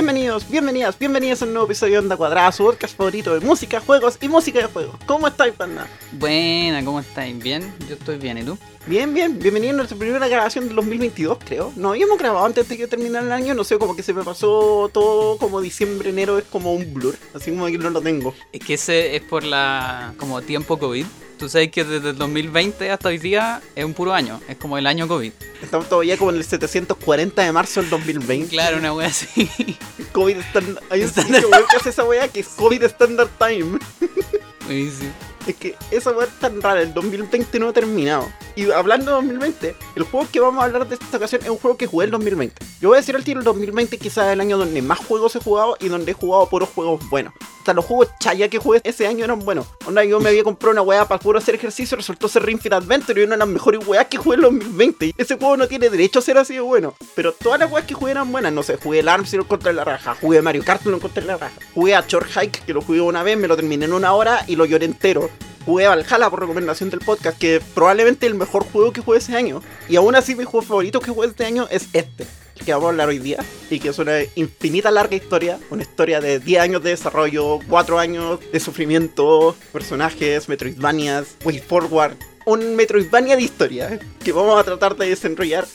Bienvenidos, bienvenidas, bienvenidos a un nuevo episodio de Onda Cuadrada, su podcast favorito de música, juegos y música de juegos. ¿Cómo estáis, panda? Buena, ¿cómo estáis? ¿Bien? Yo estoy bien, ¿y tú? Bien, bien, bienvenido a nuestra primera grabación del 2022, creo. No habíamos grabado antes de que terminara el año, no sé, como que se me pasó todo como diciembre, enero, es como un blur, así como que no lo tengo. Es que ese es por la como tiempo COVID. Tú sabes que desde el 2020 hasta hoy día es un puro año, es como el año COVID. Estamos todavía como en el 740 de marzo del 2020. Claro, una wea así. COVID Standard. Hay un sitio web que hace esa wea que es COVID Standard Time. Buenísimo. Es que esa weá es tan rara, el 2020 no ha terminado. Y hablando de 2020, el juego que vamos a hablar de esta ocasión es un juego que jugué el 2020. Yo voy a decir al tiro, el 2020 quizás es el año donde más juegos he jugado y donde he jugado puros juegos buenos. Los juegos chaya que jugué ese año eran buenos. Onda, yo me había comprado una weá para puro hacer ejercicio, resultó ser Ring Adventure y una de las mejores weas que jugué en el 2020. Y ese juego no tiene derecho a ser así de bueno. Pero todas las weas que jugué eran buenas. No sé, jugué el ARMS y lo encontré en la raja. Jugué Mario Kart y lo encontré en la raja. Jugué a Short Hike, que lo jugué una vez, me lo terminé en una hora y lo lloré entero jugué Valhalla por recomendación del podcast, que probablemente el mejor juego que jugué ese año. Y aún así mi juego favorito que jugué este año es este, que vamos a hablar hoy día. Y que es una infinita larga historia, una historia de 10 años de desarrollo, 4 años de sufrimiento, personajes, Metroidvanias, Way Forward. Un Metroidvania de historia que vamos a tratar de desenrollar.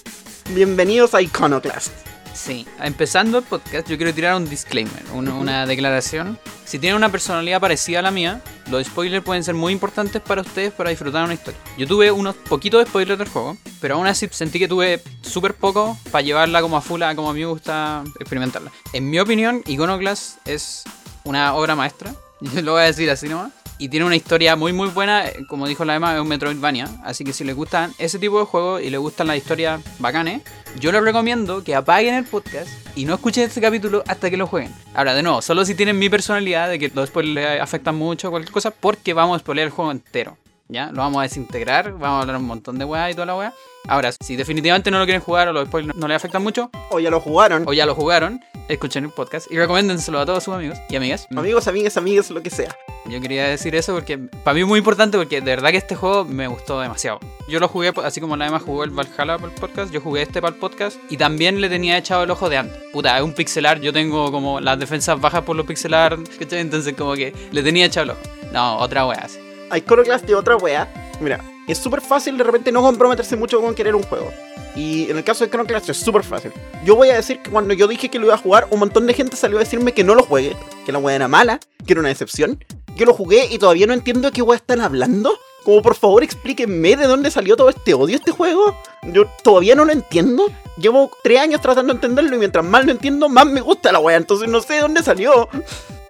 Bienvenidos a Iconoclast. Sí, empezando el podcast, yo quiero tirar un disclaimer, una, una declaración. Si tienen una personalidad parecida a la mía, los spoilers pueden ser muy importantes para ustedes para disfrutar una historia. Yo tuve unos poquitos de spoilers del juego, pero aún así sentí que tuve súper poco para llevarla como a full, a como a mí me gusta experimentarla. En mi opinión, Iconoclast es una obra maestra, yo lo voy a decir así nomás. Y tiene una historia muy muy buena, como dijo la Emma, es un Metroidvania. Así que si les gustan ese tipo de juegos y les gustan las historias bacanes, yo les recomiendo que apaguen el podcast y no escuchen este capítulo hasta que lo jueguen. Ahora, de nuevo, solo si tienen mi personalidad de que los spoilers les afectan mucho o cualquier cosa, porque vamos a spoiler el juego entero. ¿Ya? Lo vamos a desintegrar, vamos a hablar un montón de weá y toda la weá. Ahora, si definitivamente no lo quieren jugar o los spoilers no les afectan mucho, O ya lo jugaron. o ya lo jugaron, escuchen el podcast y recomiéndenselo a todos sus amigos y amigas. Amigos, amigas, amigas, lo que sea. Yo quería decir eso porque para mí es muy importante porque de verdad que este juego me gustó demasiado. Yo lo jugué, así como la demás jugó el Valhalla para el podcast, yo jugué este para el podcast y también le tenía echado el ojo de antes. Puta, es un pixelar, yo tengo como las defensas bajas por los pixelar. Entonces como que le tenía echado el ojo. No, otra wea así. Iconoclast de otra wea. Mira, es súper fácil de repente no comprometerse mucho con querer un juego. Y en el caso de Iconoclast es súper fácil. Yo voy a decir que cuando yo dije que lo iba a jugar, un montón de gente salió a decirme que no lo juegue, que la wea era mala, que era una decepción. Yo lo jugué y todavía no entiendo de qué wea están hablando. Como por favor explíquenme de dónde salió todo este odio este juego. Yo todavía no lo entiendo. Llevo tres años tratando de entenderlo y mientras más lo entiendo, más me gusta la wea. Entonces no sé de dónde salió.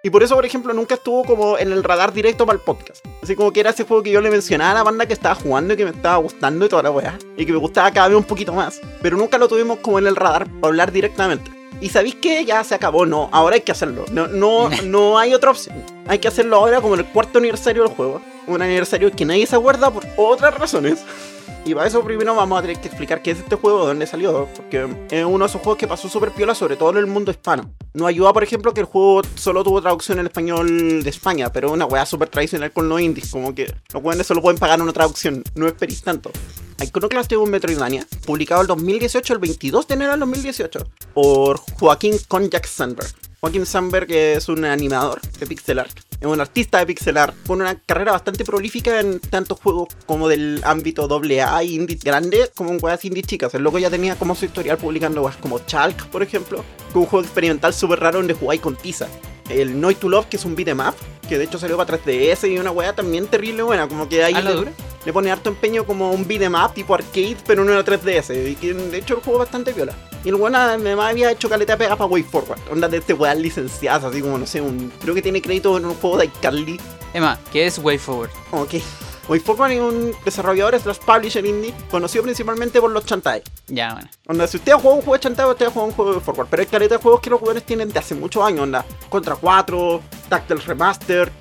Y por eso, por ejemplo, nunca estuvo como en el radar directo para el podcast. Así como que era ese juego que yo le mencionaba a la banda que estaba jugando y que me estaba gustando y toda la weá. Y que me gustaba cada vez un poquito más. Pero nunca lo tuvimos como en el radar para hablar directamente. Y sabéis que ya se acabó, no, ahora hay que hacerlo. No, no, no hay otra opción. Hay que hacerlo ahora como el cuarto aniversario del juego. Un aniversario que nadie se acuerda por otras razones. Y para eso primero vamos a tener que explicar qué es este juego, de dónde salió, porque es uno de esos juegos que pasó súper piola, sobre todo en el mundo hispano. No ayuda, por ejemplo, que el juego solo tuvo traducción en español de España, pero una weá súper tradicional con los indies, como que los weones solo pueden pagar una traducción, no esperéis tanto. Iconoclast es un Metroidvania, publicado el 2018, el 22 de enero del 2018, por Joaquín Konjak Sandberg. Joaquín Sandberg es un animador de pixel art, es un artista de pixel con una carrera bastante prolífica en tantos juegos como del ámbito AA y indie grande, como en weas indie chicas. El loco ya tenía como su historial publicando weas como Chalk, por ejemplo, que un juego experimental súper raro donde jugáis con tiza. El Noise to Love, que es un beat'em up, que de hecho salió para 3DS y una wea también terrible buena, como que ahí ¿A la le, dura? le pone harto empeño como un beat'em up tipo arcade, pero no era 3DS, y que de hecho el juego bastante viola. Y el weón además había hecho caleta pega para Way Forward, onda de este weón licenciadas, así como no sé, un, creo que tiene crédito en un juego de iCarly. Emma, ¿qué es Way Forward? Ok. Way Forward es un desarrollador slash publisher indie conocido principalmente por los chantajes. Ya, bueno. Onda, si usted ha jugado un juego de chantaje, usted ha jugado un juego de Forward. Pero hay caleta de juegos que los jugadores tienen de hace muchos años, onda. Contra 4, Tactile Remaster.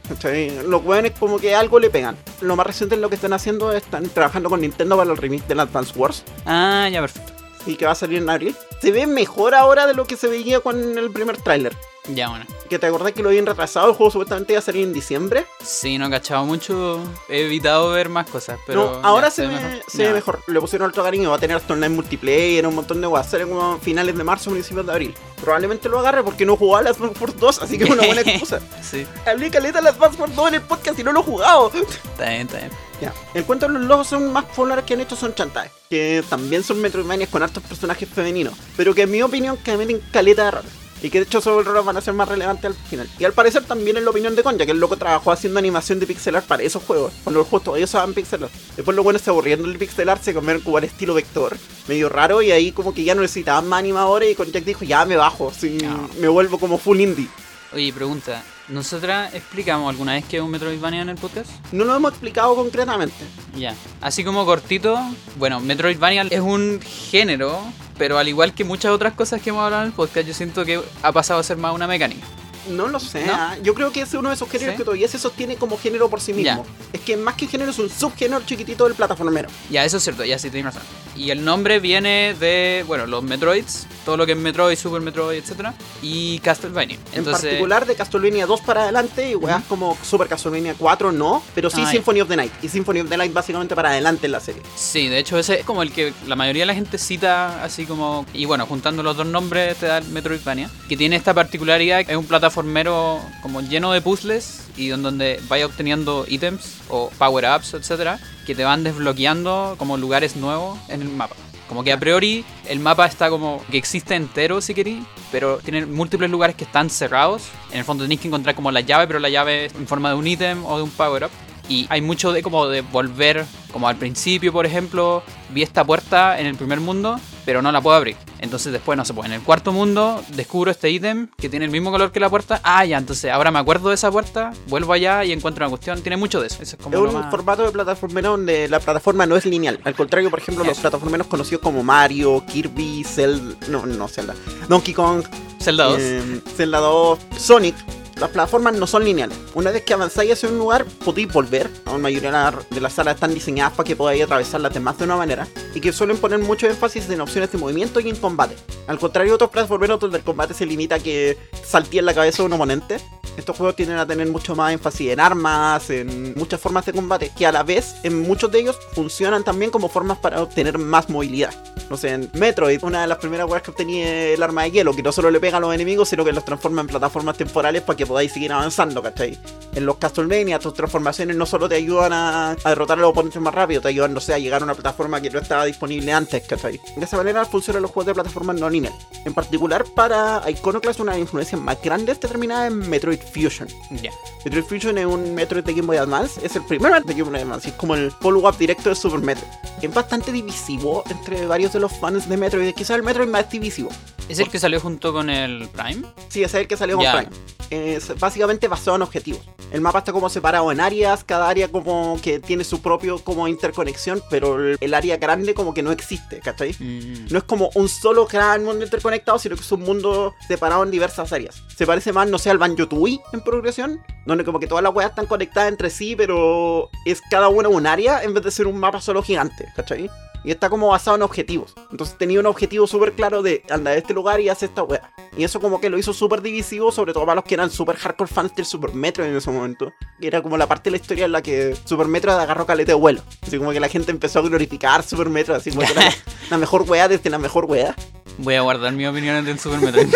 Los jugadores como que algo le pegan. Lo más reciente en lo que están haciendo es están trabajando con Nintendo para el remake del Advance Wars. Ah, ya, perfecto. Y que va a salir en abril. Se ve mejor ahora de lo que se veía con el primer tráiler. Ya, bueno. Que te acordás que lo habían retrasado, el juego supuestamente iba a salir en diciembre. Sí, no he cachado mucho. He evitado ver más cosas, pero. no, ahora ya, se, ve mejor. se. Le pusieron otro cariño, va a tener hasta online multiplayer, un montón de cosas. Como finales de marzo, principios de abril. Probablemente lo agarre porque no jugaba las Wars 2, así que es una buena excusa. Sí, Hablé caleta las Advance Wars 2 en el podcast y no lo he jugado. está bien, está bien. Ya. El cuento de los lobos son más populares que han hecho son Chantae, que también son Metroidvanias con hartos personajes femeninos, pero que en mi opinión que meten caleta de roles. Y que de hecho esos roles van a ser más relevantes al final. Y al parecer también en la opinión de Conja, que el loco trabajó haciendo animación de pixel art para esos juegos. Cuando los juegos todavía usaban pixel art. Después los buenos se aburriendo del pixel art, se cambiaron como al estilo vector. Medio raro y ahí como que ya no necesitaban más animadores y Conjac dijo ya me bajo, sí, No. me vuelvo como full indie. Oye, pregunta. ¿Nosotras explicamos alguna vez que es un Metroidvania en el podcast? No lo hemos explicado concretamente. Ya. Así como cortito, bueno, Metroidvania es un género, pero al igual que muchas otras cosas que hemos hablado en el podcast, yo siento que ha pasado a ser más una mecánica. No lo sé. ¿No? ah. Yo creo que es uno de esos géneros ¿Sí? que todavía se sostiene como género por sí mismo. Es que más que género es un subgénero chiquitito del plataformero. Ya, eso es cierto, ya sí tienes razón. Y el nombre viene de, bueno, los Metroids, todo lo que es Metroid, Super Metroid, etcétera, y Castlevania. En Entonces, particular de Castlevania 2 para adelante y weas Ujú. como Super Castlevania 4 no, pero sí Ah, ya. Symphony of the Night. Y Symphony of the Night básicamente para adelante en la serie. Sí, de hecho ese es como el que la mayoría de la gente cita así como... Y bueno, juntando los dos nombres te da el Metroidvania, que tiene esta particularidad, es un plataformero como lleno de puzzles y en donde vaya obteniendo ítems o power-ups, etcétera, que te van desbloqueando como lugares nuevos en el mapa. Como que a priori el mapa está como que existe entero si queréis, pero tiene múltiples lugares que están cerrados. En el fondo tenéis que encontrar como la llave, pero la llave es en forma de un ítem o de un power-up. Y hay mucho de como de volver, como al principio, por ejemplo, vi esta puerta en el primer mundo, pero no la puedo abrir. Entonces después, no se puede. En el cuarto mundo descubro este ítem que tiene el mismo color que la puerta. Ah, ya, entonces ahora me acuerdo de esa puerta, vuelvo allá y encuentro una cuestión. Tiene mucho de eso. Eso es como Es un más- formato de plataformero donde la plataforma no es lineal. Al contrario, por ejemplo, los plataformeros conocidos como Mario, Kirby, Zelda. No, no Zelda. Donkey Kong, Zelda 2. eh, Zelda 2, Sonic. Las plataformas no son lineales. Una vez que avanzáis hacia un lugar, podéis volver. La mayoría de la- de las salas están diseñadas para que podáis atravesarlas de más de una manera. Y que suelen poner mucho énfasis en opciones de movimiento y en combate. Al contrario de otros plataformeros donde el combate se limita a que saltee en la cabeza de un oponente. Estos juegos tienden a tener mucho más énfasis en armas, en muchas formas de combate, que a la vez en muchos de ellos funcionan también como formas para obtener más movilidad. No sé, en Metroid, una de las primeras weas que obtení es el arma de hielo, que no solo le pega a los enemigos, sino que los transforma en plataformas temporales para que podáis seguir avanzando, ¿cachai? En los Castlevania, tus transformaciones no solo te ayudan a, a derrotar a los oponentes más rápido, te ayudan, no sé, a llegar a una plataforma que no estaba disponible antes, ¿cachai? De esa manera funcionan los juegos de plataformas no lineal. En particular, para Iconoclast, una de las influencias más grandes determinada en Metroid Fusion. Ya. Metroid Fusion es un Metroid de Game Boy Advance, es el primer Metroid de Game Boy Advance, es como el follow-up directo de Super Metroid. Es bastante divisivo entre varios de los fans de Metroid, quizás el Metroid más divisivo. ¿Es el que salió junto con el Prime? Sí, ese es el que salió con Ya. Prime. Es básicamente basado en objetivos. El mapa está como separado en áreas, cada área como que tiene su propio como interconexión, pero el, área grande como que no existe, ¿cachai? Mm. No es como un solo gran mundo interconectado, sino que es un mundo separado en diversas áreas. Se parece más, no sé, al Banjo Tooie en progresión, donde como que todas las weas están conectadas entre sí, pero es cada una un área en vez de ser un mapa solo gigante, ¿cachai? Y está como basado en objetivos. Entonces tenía un objetivo súper claro de andar a este lugar y hacer esta wea. Y eso como que lo hizo súper divisivo, sobre todo para los que eran súper hardcore fans del Super Metroid en ese momento. Que era como la parte de la historia en la que Super Metroid agarró calete de vuelo. Así como que la gente empezó a glorificar Super Metroid, así como que era la, mejor wea desde la mejor wea. Voy a guardar mi opinión del Super Metroid.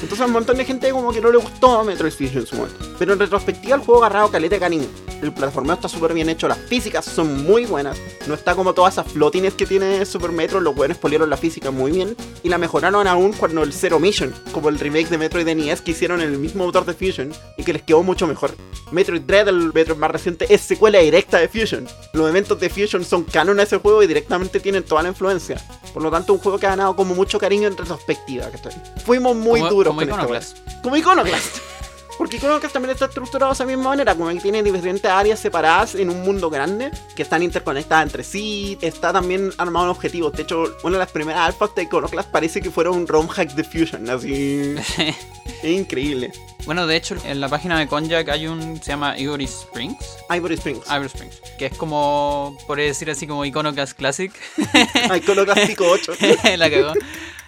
Entonces a un montón de gente como que no le gustó Metroid Fusion en su momento. Pero en retrospectiva el juego agarrado caleta de cariño. El plataformeo está súper bien hecho, las físicas son muy buenas. No está como todas esas flotines que tiene Super Metroid, los buenos polieron la física muy bien. Y la mejoraron aún cuando el Zero Mission, como el remake de Metroid NES que hicieron en el mismo autor de Fusion y que les quedó mucho mejor. Metroid Dread, el Metroid más reciente, es secuela directa de Fusion. Los eventos de Fusion son canon a ese juego y directamente tienen toda la influencia. Por lo tanto, un juego que ha ganado como mucho cariño en retrospectiva. ¿cachai? Fuimos muy Como- duros como con Iconoclast. wea. Como Iconoclast. Porque Iconoclast también está estructurado de esa misma manera, como que tiene diferentes áreas separadas en un mundo grande, que están interconectadas entre sí, está también armado en objetivos. De hecho, una de las primeras alfas de Iconoclast parece que fuera un ROM hack de Fusion, así... es increíble. Bueno, de hecho, en la página de Konjac hay un. se llama Ivory Springs. Ivory Springs. Ivory Springs. Que es como. podría decir así como Iconoclast Classic. Iconoclast Pico 8. la cagó.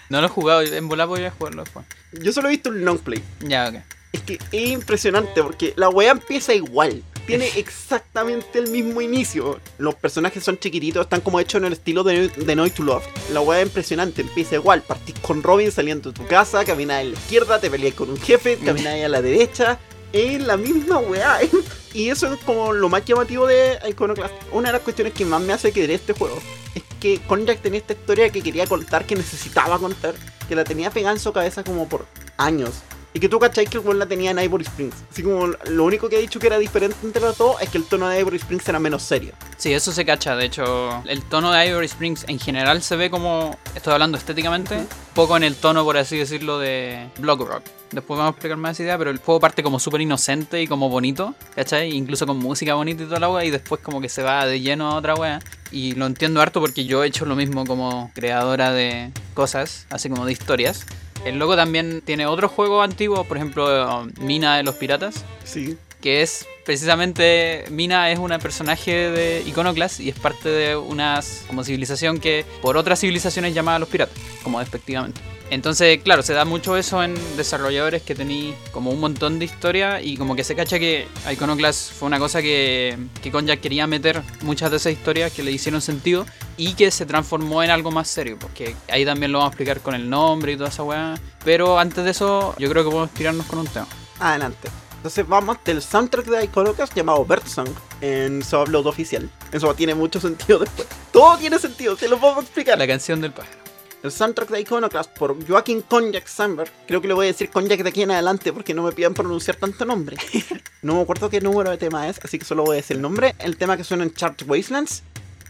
No lo he jugado, en volar voy a jugarlo después. Yo solo he visto un long play. Ya, ok. Es que es impresionante porque la weá empieza igual. Tiene exactamente el mismo inicio. Los personajes son chiquititos, están como hechos en el estilo de, de Noise to Love. La weá es impresionante, empieza igual. Partís con Robin saliendo de tu casa, caminas a la izquierda, te peleas con un jefe, caminas a la derecha. Es la misma weá. Y eso es como lo más llamativo de Iconoclast. Una de las cuestiones que más me hace querer este juego es que Konjak tenía esta historia que quería contar, que necesitaba contar, que la tenía pegada en su cabeza como por años. Y que tú cacháis que el weón la tenía en Ivory Springs. Así como lo único que ha dicho que era diferente entre los dos es que el tono de Ivory Springs era menos serio. Sí, eso se cacha. De hecho, el tono de Ivory Springs en general se ve como, estoy hablando estéticamente, poco en el tono, por así decirlo, de Block Rock. Después vamos a explicar más esa idea, pero el juego parte como súper inocente y como bonito, ¿cachai? Incluso con música bonita y toda la wea, y después como que se va de lleno a otra wea. Y lo entiendo harto porque yo he hecho lo mismo como creadora de cosas, así como de historias. El logo también tiene otros juegos antiguos, por ejemplo, Mina de los Piratas, Sí. que es precisamente Mina es una personaje de Iconoclast y es parte de una como civilización que por otras civilizaciones llamada los piratas, como despectivamente. Entonces, claro, se da mucho eso en desarrolladores que tenéis como un montón de historia y como que se cacha que Iconoclast fue una cosa que, que quería meter muchas de esas historias que le hicieron sentido y que se transformó en algo más serio, porque ahí también lo vamos a explicar con el nombre y toda esa weá. Pero antes de eso, yo creo que podemos tirarnos con un tema. Adelante. Entonces vamos del soundtrack de Iconoclast llamado Birdsong en su upload oficial. Eso tiene mucho sentido después. Todo tiene sentido, te lo puedo explicar. La canción del pájaro. El soundtrack de Iconoclast por Joaquin Konjak Sandberg. Creo que le voy a decir Konjak de aquí en adelante porque no me pidan pronunciar tanto nombre. no me acuerdo qué número de tema es, así que solo voy a decir el nombre. El tema que suena en Charged Wastelands,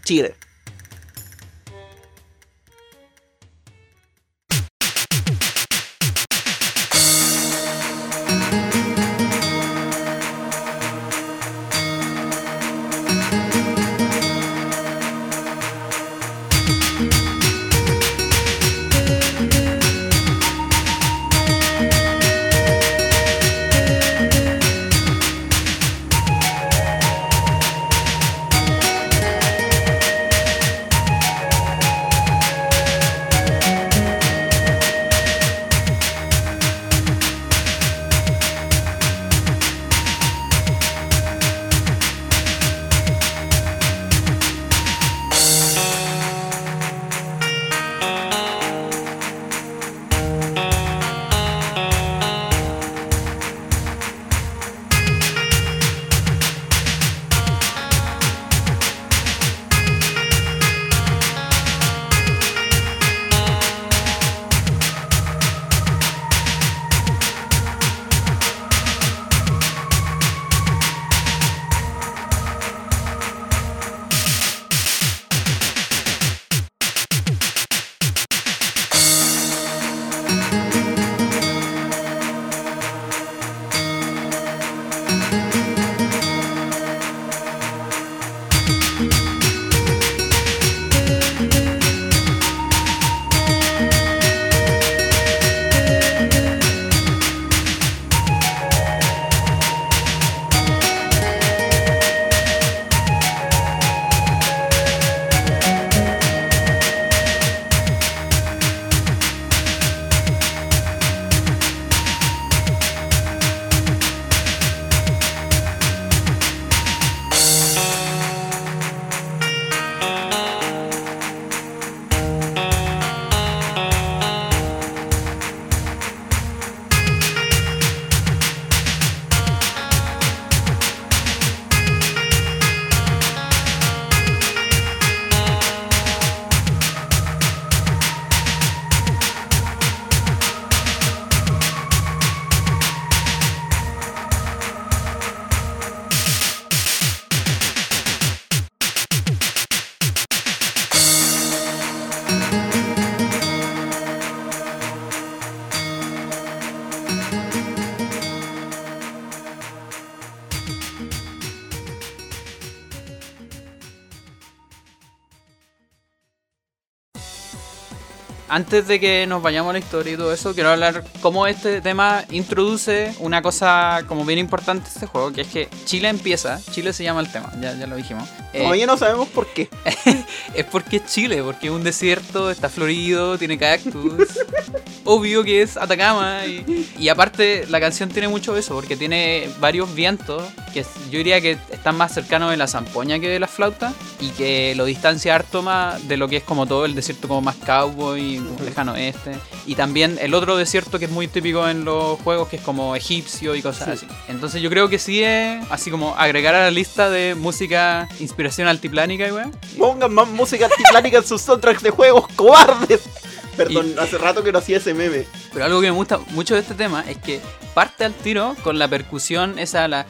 Chile. Antes de que nos vayamos a la historia y todo eso, quiero hablar cómo este tema introduce una cosa como bien importante de este juego, que es que Chile empieza, Chile se llama el tema, ya, ya lo dijimos. Eh, Todavía no sabemos por qué. es porque es Chile, porque es un desierto, está florido, tiene cactus. Obvio que es Atacama. Y, y aparte, la canción tiene mucho eso, porque tiene varios vientos que yo diría que están más cercanos de la zampoña que de la flauta y que lo distancia harto más de lo que es como todo el desierto como más cowboy, Lejano oeste. Y también el otro desierto que es muy típico en los juegos, que es como egipcio y cosas Sí. así. Entonces yo creo que sí es así como agregar a la lista de música inspiración altiplánica y weón. Pongan más música altiplánica en sus soundtracks de juegos, cobardes. Perdón, hace rato que no hacía ese meme. Pero algo que me gusta mucho de este tema es que parte al tiro con la percusión, esa la.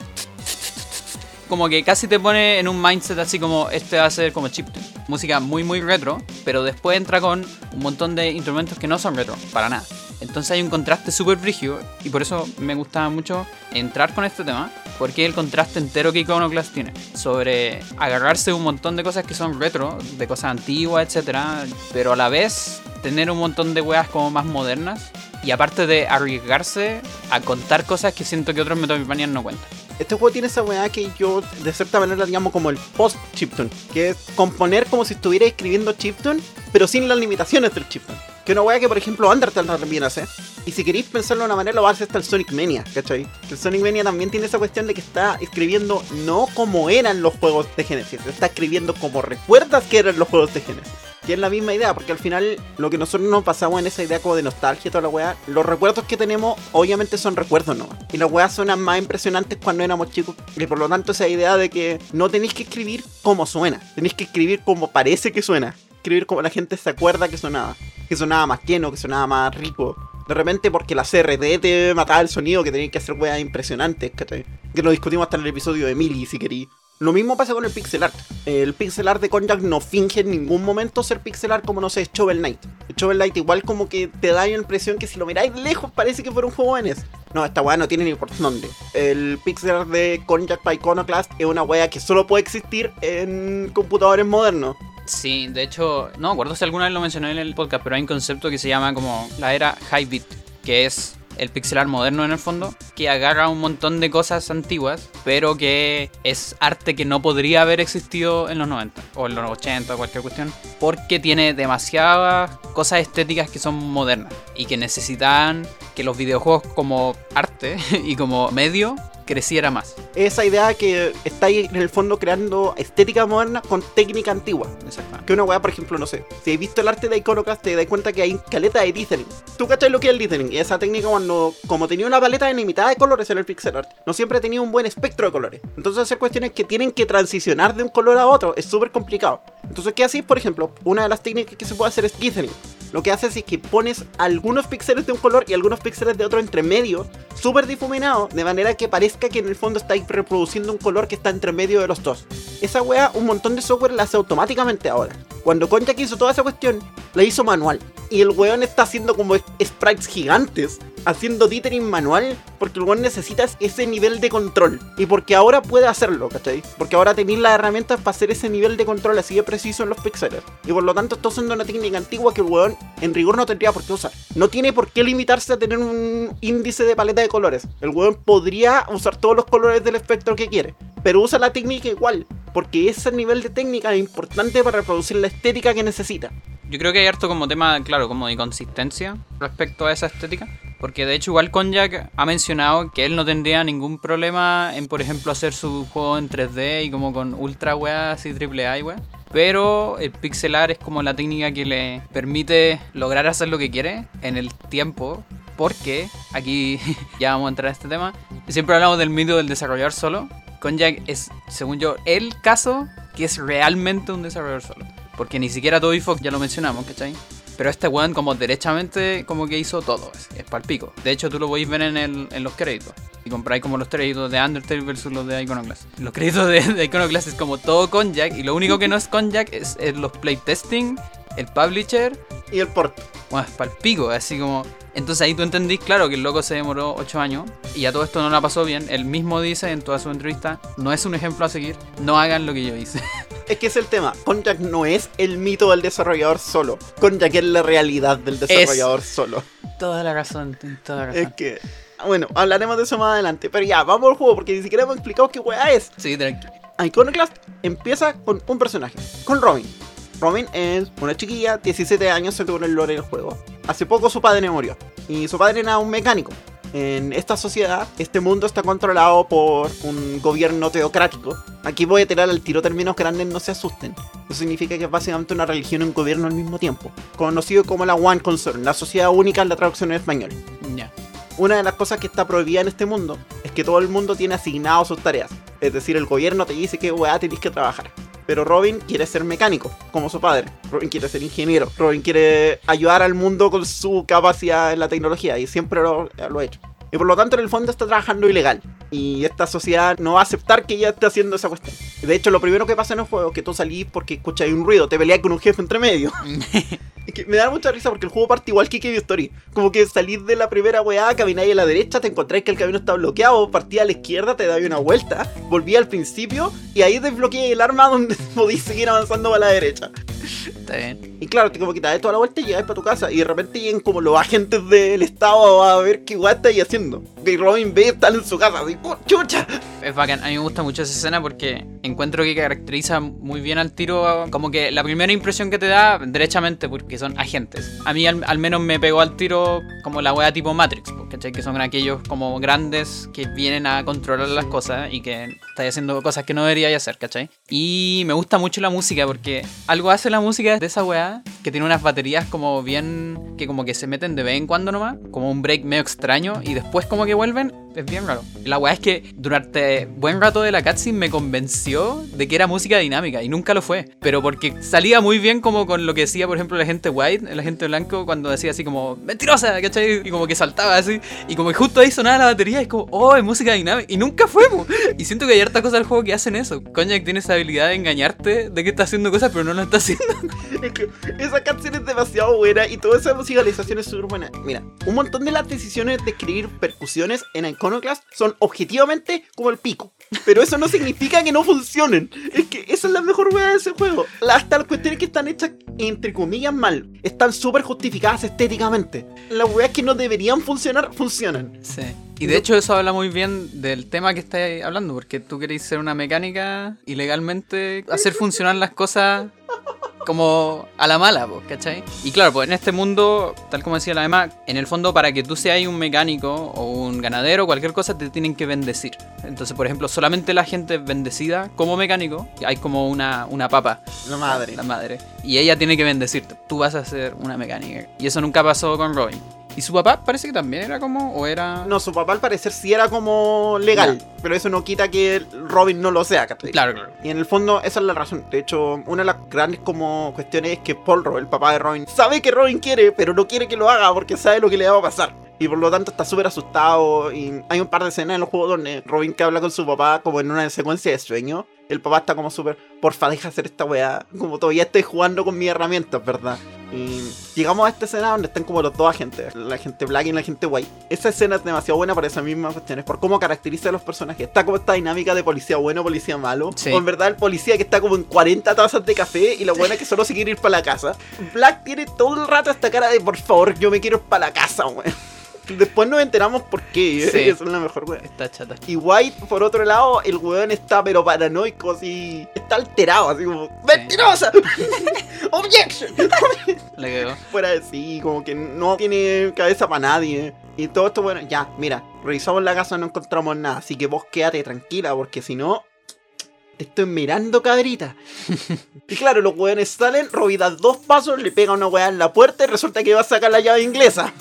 Como que casi te pone en un mindset así como este va a ser como chiptune. Música muy muy retro, pero después entra con un montón de instrumentos que no son retro, para nada. Entonces hay un contraste súper brígido y por eso me gusta mucho entrar con este tema, porque el contraste entero que Iconoclast tiene sobre agarrarse un montón de cosas que son retro, de cosas antiguas, etcétera, pero a la vez tener un montón de weas como más modernas y aparte de arriesgarse a contar cosas que siento que otros Metroidvania no cuentan. Este juego tiene esa weá que yo de cierta manera le llamo como el post-chiptune, que es componer como si estuviera escribiendo chiptune, pero sin las limitaciones del chiptune. Que una weá que por ejemplo Undertale también hace. Y si queréis pensarlo de una manera, lo hace hasta el Sonic Mania, ¿cachai? El Sonic Mania también tiene esa cuestión de que está escribiendo no como eran los juegos de Genesis, está escribiendo como recuerdas que eran los juegos de Genesis. Que es la misma idea, porque al final lo que nosotros nos pasamos en esa idea como de nostalgia toda la weá, los recuerdos que tenemos obviamente son recuerdos nomás. Y las weas suenan más impresionantes cuando éramos chicos. Y por lo tanto esa idea de que no tenéis que escribir como suena, tenéis que escribir como parece que suena. Escribir como la gente se acuerda que sonaba. Que sonaba más lleno, que sonaba más rico. De repente porque la CRT te mataba el sonido, que tenías que hacer weas impresionantes. Que lo discutimos hasta en el episodio de Millie, si queréis. Lo mismo pasa con el pixel art. El pixel art de Konjac no finge en ningún momento ser pixel art como, no sé, Shovel Knight. El Shovel Knight igual como que te da la impresión que si lo miráis lejos parece que fuera un juego de NES. No, esta weá no tiene ni por dónde. El pixel art de Konjac by Iconoclast es una weá que solo puede existir en computadores modernos. Sí, de hecho, no acuerdo si alguna vez lo mencioné en el podcast, pero hay un concepto que se llama como la era high bit, que es el pixel art moderno en el fondo, que agarra un montón de cosas antiguas, pero que es arte que no podría haber existido en los 90 o en los 80 o cualquier cuestión, porque tiene demasiadas cosas estéticas que son modernas y que necesitan que los videojuegos como arte y como medio creciera más. Esa idea que está ahí en el fondo creando estética moderna con técnica antigua. Exactamente. Que una weá, por ejemplo, no sé, si has visto el arte de Iconoclast te das cuenta que hay caleta de dithering. Tú cachas lo que es el dithering, y esa técnica cuando, como tenía una paleta delimitada de colores en el pixel art, no siempre tenía un buen espectro de colores. Entonces hacer cuestiones que tienen que transicionar de un color a otro es súper complicado. Entonces, ¿qué haces? Por ejemplo, una de las técnicas que se puede hacer es dithering. Lo que haces es que pones algunos píxeles de un color y algunos píxeles de otro entre medio, súper difuminados, de manera que parezca que en el fondo estáis reproduciendo un color que está entre medio de los dos. Esa wea, un montón de software la hace automáticamente ahora. Cuando Concha hizo toda esa cuestión, la hizo manual. Y el weón está haciendo como sprites gigantes, haciendo dithering manual, porque el weón necesita ese nivel de control. Y porque ahora puede hacerlo, ¿cachai? Porque ahora tenéis las herramientas para hacer ese nivel de control así de preciso en los píxeles. Y por lo tanto está usando una técnica antigua que el weón en rigor no tendría por qué usar. No tiene por qué limitarse a tener un índice de paleta de colores. El weón podría usar todos los colores del espectro que quiere. Pero usa la técnica igual. Porque ese nivel de técnica es importante para reproducir la estética que necesita. Yo creo que hay harto como tema, claro, como de consistencia respecto a esa estética. Porque de hecho igual Konjak ha mencionado que él no tendría ningún problema en, por ejemplo, hacer su juego en 3D y como con ultra weas así triple A y wea. Pero el pixelar es como la técnica que le permite lograr hacer lo que quiere en el tiempo. Porque aquí ya vamos a entrar a este tema. Siempre hablamos del mito del desarrollador solo. Konjak es, según yo, el caso que es realmente un desarrollador solo. Porque ni siquiera Toby Fox ya lo mencionamos, ¿cachai? Pero este weón como derechamente como que hizo todo, es, es palpico. De hecho tú lo podéis ver en, el, en los créditos. Y compráis como los créditos de Undertale versus los de Iconoclast. Los créditos de, de Iconoclast es como todo Konjak y lo único que no es Konjak es, es los playtesting, el publisher, Y el port. bueno, es palpico, así como... Entonces ahí tú entendís, claro, que el loco se demoró 8 años y a todo esto no la pasó bien. Él mismo dice en toda su entrevista, no es un ejemplo a seguir, no hagan lo que yo hice. Es que es el tema. Konjac no es el mito del desarrollador solo. Konjac es la realidad del desarrollador solo. Toda la razón, toda la razón. Es que. Bueno, hablaremos de eso más adelante. Pero ya, vamos al juego, porque ni siquiera hemos explicado qué weá es. Sí, tranquilo. Iconoclast empieza con un personaje, con Robin. Robin es una chiquilla, 17 años según el lore del juego. Hace poco su padre murió. Y su padre era un mecánico. En esta sociedad, este mundo está controlado por un gobierno teocrático. Aquí voy a tirar al tiro términos grandes, no se asusten. Eso significa que es básicamente una religión y un gobierno al mismo tiempo. Conocido como la One Concern, la sociedad única en la traducción en español. Una de las cosas que está prohibida en este mundo es que todo el mundo tiene asignado sus tareas. Es decir, el gobierno te dice que weá tenés que trabajar. Pero Robin quiere ser mecánico, como su padre. Robin quiere ser ingeniero. Robin quiere ayudar al mundo con su capacidad en la tecnología y siempre lo, lo ha hecho. Y por lo tanto, en el fondo está trabajando ilegal. Y esta sociedad no va a aceptar que ella esté haciendo esa cuestión. De hecho, lo primero que pasa en el juego es que tú salís porque escuchas un ruido, te peleas con un jefe entre medio. Es que me da mucha risa porque el juego parte igual que Kevin Story. Como que salís de la primera weá, camináis a la derecha, te encontráis que el camino está bloqueado, partí a la izquierda, te dais una vuelta, volví al principio y ahí desbloqueé el arma donde podéis seguir avanzando para la derecha. Está bien. Y claro, te como que te das toda la vuelta y llegáis para tu casa y de repente llegan como los agentes del estado a ver qué weá estáis haciendo viviendo. Y Robin ve están en su casa, así, ¡oh, chucha! Es bacán, a mí me gusta mucho esa escena porque encuentro que caracteriza muy bien al tiro, como que la primera impresión que te da, derechamente, porque son agentes. A mí al, al menos me pegó al tiro como la wea tipo Matrix, po, ¿cachai? Que son aquellos como grandes que vienen a controlar las cosas y que estáis haciendo cosas que no deberíais hacer, ¿cachai? Y me gusta mucho la música porque algo hace la música de esa wea que tiene unas baterías como bien, que como que se meten de vez en cuando nomás, como un break medio extraño y después como que vuelven es bien raro. La weá es que durante buen rato de la cutscene me convenció de que era música dinámica y nunca lo fue. Pero porque salía muy bien como con lo que decía, por ejemplo, la gente white, la gente blanco, cuando decía así como, mentirosa, ¿cachai? Y como que saltaba así. Y como que justo ahí sonaba la batería, es como, oh, es música dinámica. Y nunca fue. Y siento que hay hartas cosas del juego que hacen eso. Coñac tiene esa habilidad de engañarte de que está haciendo cosas, pero no lo está haciendo. Es que esa canción es demasiado buena y toda esa musicalización es súper buena. Mira, un montón de las decisiones de escribir en Iconoclast son objetivamente como el pico. Pero eso no significa que no funcionen. Es que esa es la mejor wea de ese juego. Hasta las cuestiones que están hechas, entre comillas, mal, están súper justificadas estéticamente. Las weas que no deberían funcionar, funcionan. Sí. Y de hecho eso habla muy bien del tema que estáis hablando, porque tú queréis ser una mecánica y legalmente hacer funcionar las cosas como a la mala, pues, ¿cachai? Y claro, pues en este mundo, tal como decía la Emma, en el fondo para que tú seas un mecánico o un ganadero o cualquier cosa te tienen que bendecir. Entonces, por ejemplo, solamente la gente bendecida como mecánico, hay como una, una papa. La madre. La madre. Y ella tiene que bendecirte. Tú vas a ser una mecánica. Y eso nunca pasó con Robin. ¿Y su papá parece que también era como, o era...? No, su papá al parecer sí era como legal, pero eso no quita que Robin no lo sea, ¿cachai? Claro, claro. Y en el fondo esa es la razón. De hecho, una de las grandes como cuestiones es que Paul, el papá de Robin, sabe que Robin quiere, pero no quiere que lo haga porque sabe lo que le va a pasar. Y por lo tanto está súper asustado. Y hay un par de escenas en los juegos donde Robin que habla con su papá como en una secuencia de sueño. El papá está como súper, porfa, deja hacer esta weá. Como todavía estoy jugando con mis herramientas, ¿verdad? Y llegamos a esta escena donde están como los dos agentes, la gente black y la gente white. Esa escena es demasiado buena para esas mismas cuestiones, por cómo caracteriza a los personajes. Está como esta dinámica de policía bueno, policía malo. Sí. O en verdad el policía que está como en 40 tazas de café y la buena que solo se quiere ir para la casa. Black tiene todo el rato esta cara de, por favor, yo me quiero ir para la casa, weón. Después nos enteramos por qué, Sí. esa es la mejor weón. Está chata. Y White, por otro lado, el weón está pero paranoico, así. Está alterado, así como. ¡Mentirosa! ¡Objection! Fuera de sí, como que no tiene cabeza para nadie. Y todo esto, bueno, ya, mira, revisamos la casa, no encontramos nada. Así que vos quédate tranquila, porque si no. Te estoy mirando, cabrita. y claro, los weones salen, Robbie da dos pasos, le pega una weá en la puerta y resulta que va a sacar la llave inglesa.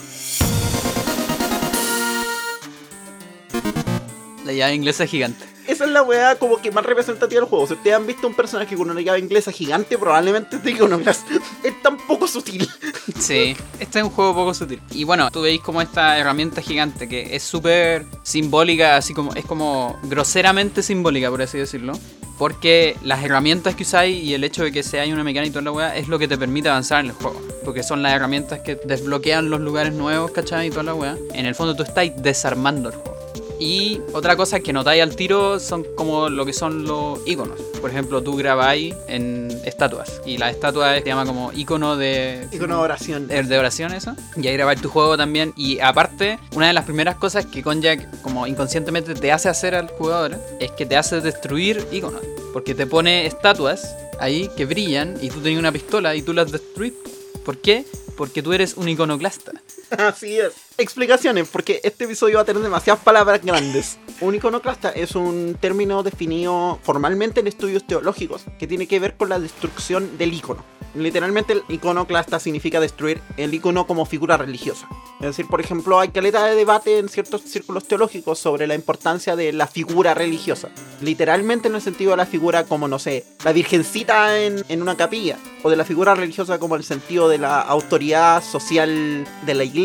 La llave inglesa es gigante. Esa es la weá como que más representativa del juego. Si ustedes han visto un personaje con una llave inglesa gigante, probablemente es de Iconoclast. Es tan poco sutil. Sí, este es un juego poco sutil. Y bueno, tú veis como esta herramienta gigante que es súper simbólica, así como es como groseramente simbólica, por así decirlo. Porque las herramientas que usáis y el hecho de que seáis una mecánica y toda la weá es lo que te permite avanzar en el juego. Porque son las herramientas que desbloquean los lugares nuevos, ¿cachai? Y toda la weá. En el fondo tú estáis desarmando el juego. Y otra cosa que notáis al tiro son como lo que son los iconos. Por ejemplo, tú grabáis en estatuas y la estatua se llama como icono de... Icono de oración. De oración eso. Y ahí grabáis tu juego también. Y aparte, una de las primeras cosas que Konjac como inconscientemente te hace hacer al jugador es que te hace destruir iconos. Porque te pone estatuas ahí que brillan y tú tenías una pistola y tú las destruís. ¿Por qué? Porque tú eres un iconoclasta. Así es. Explicaciones, porque este episodio va a tener demasiadas palabras grandes. Un iconoclasta es un término definido formalmente en estudios teológicos que tiene que ver con la destrucción del icono. Literalmente el iconoclasta significa destruir el icono como figura religiosa. Es decir, por ejemplo, hay caleta de debate en ciertos círculos teológicos sobre la importancia de la figura religiosa. Literalmente en el sentido de la figura como, no sé, la virgencita en, en una capilla. O de la figura religiosa como el sentido de la autoridad social de la iglesia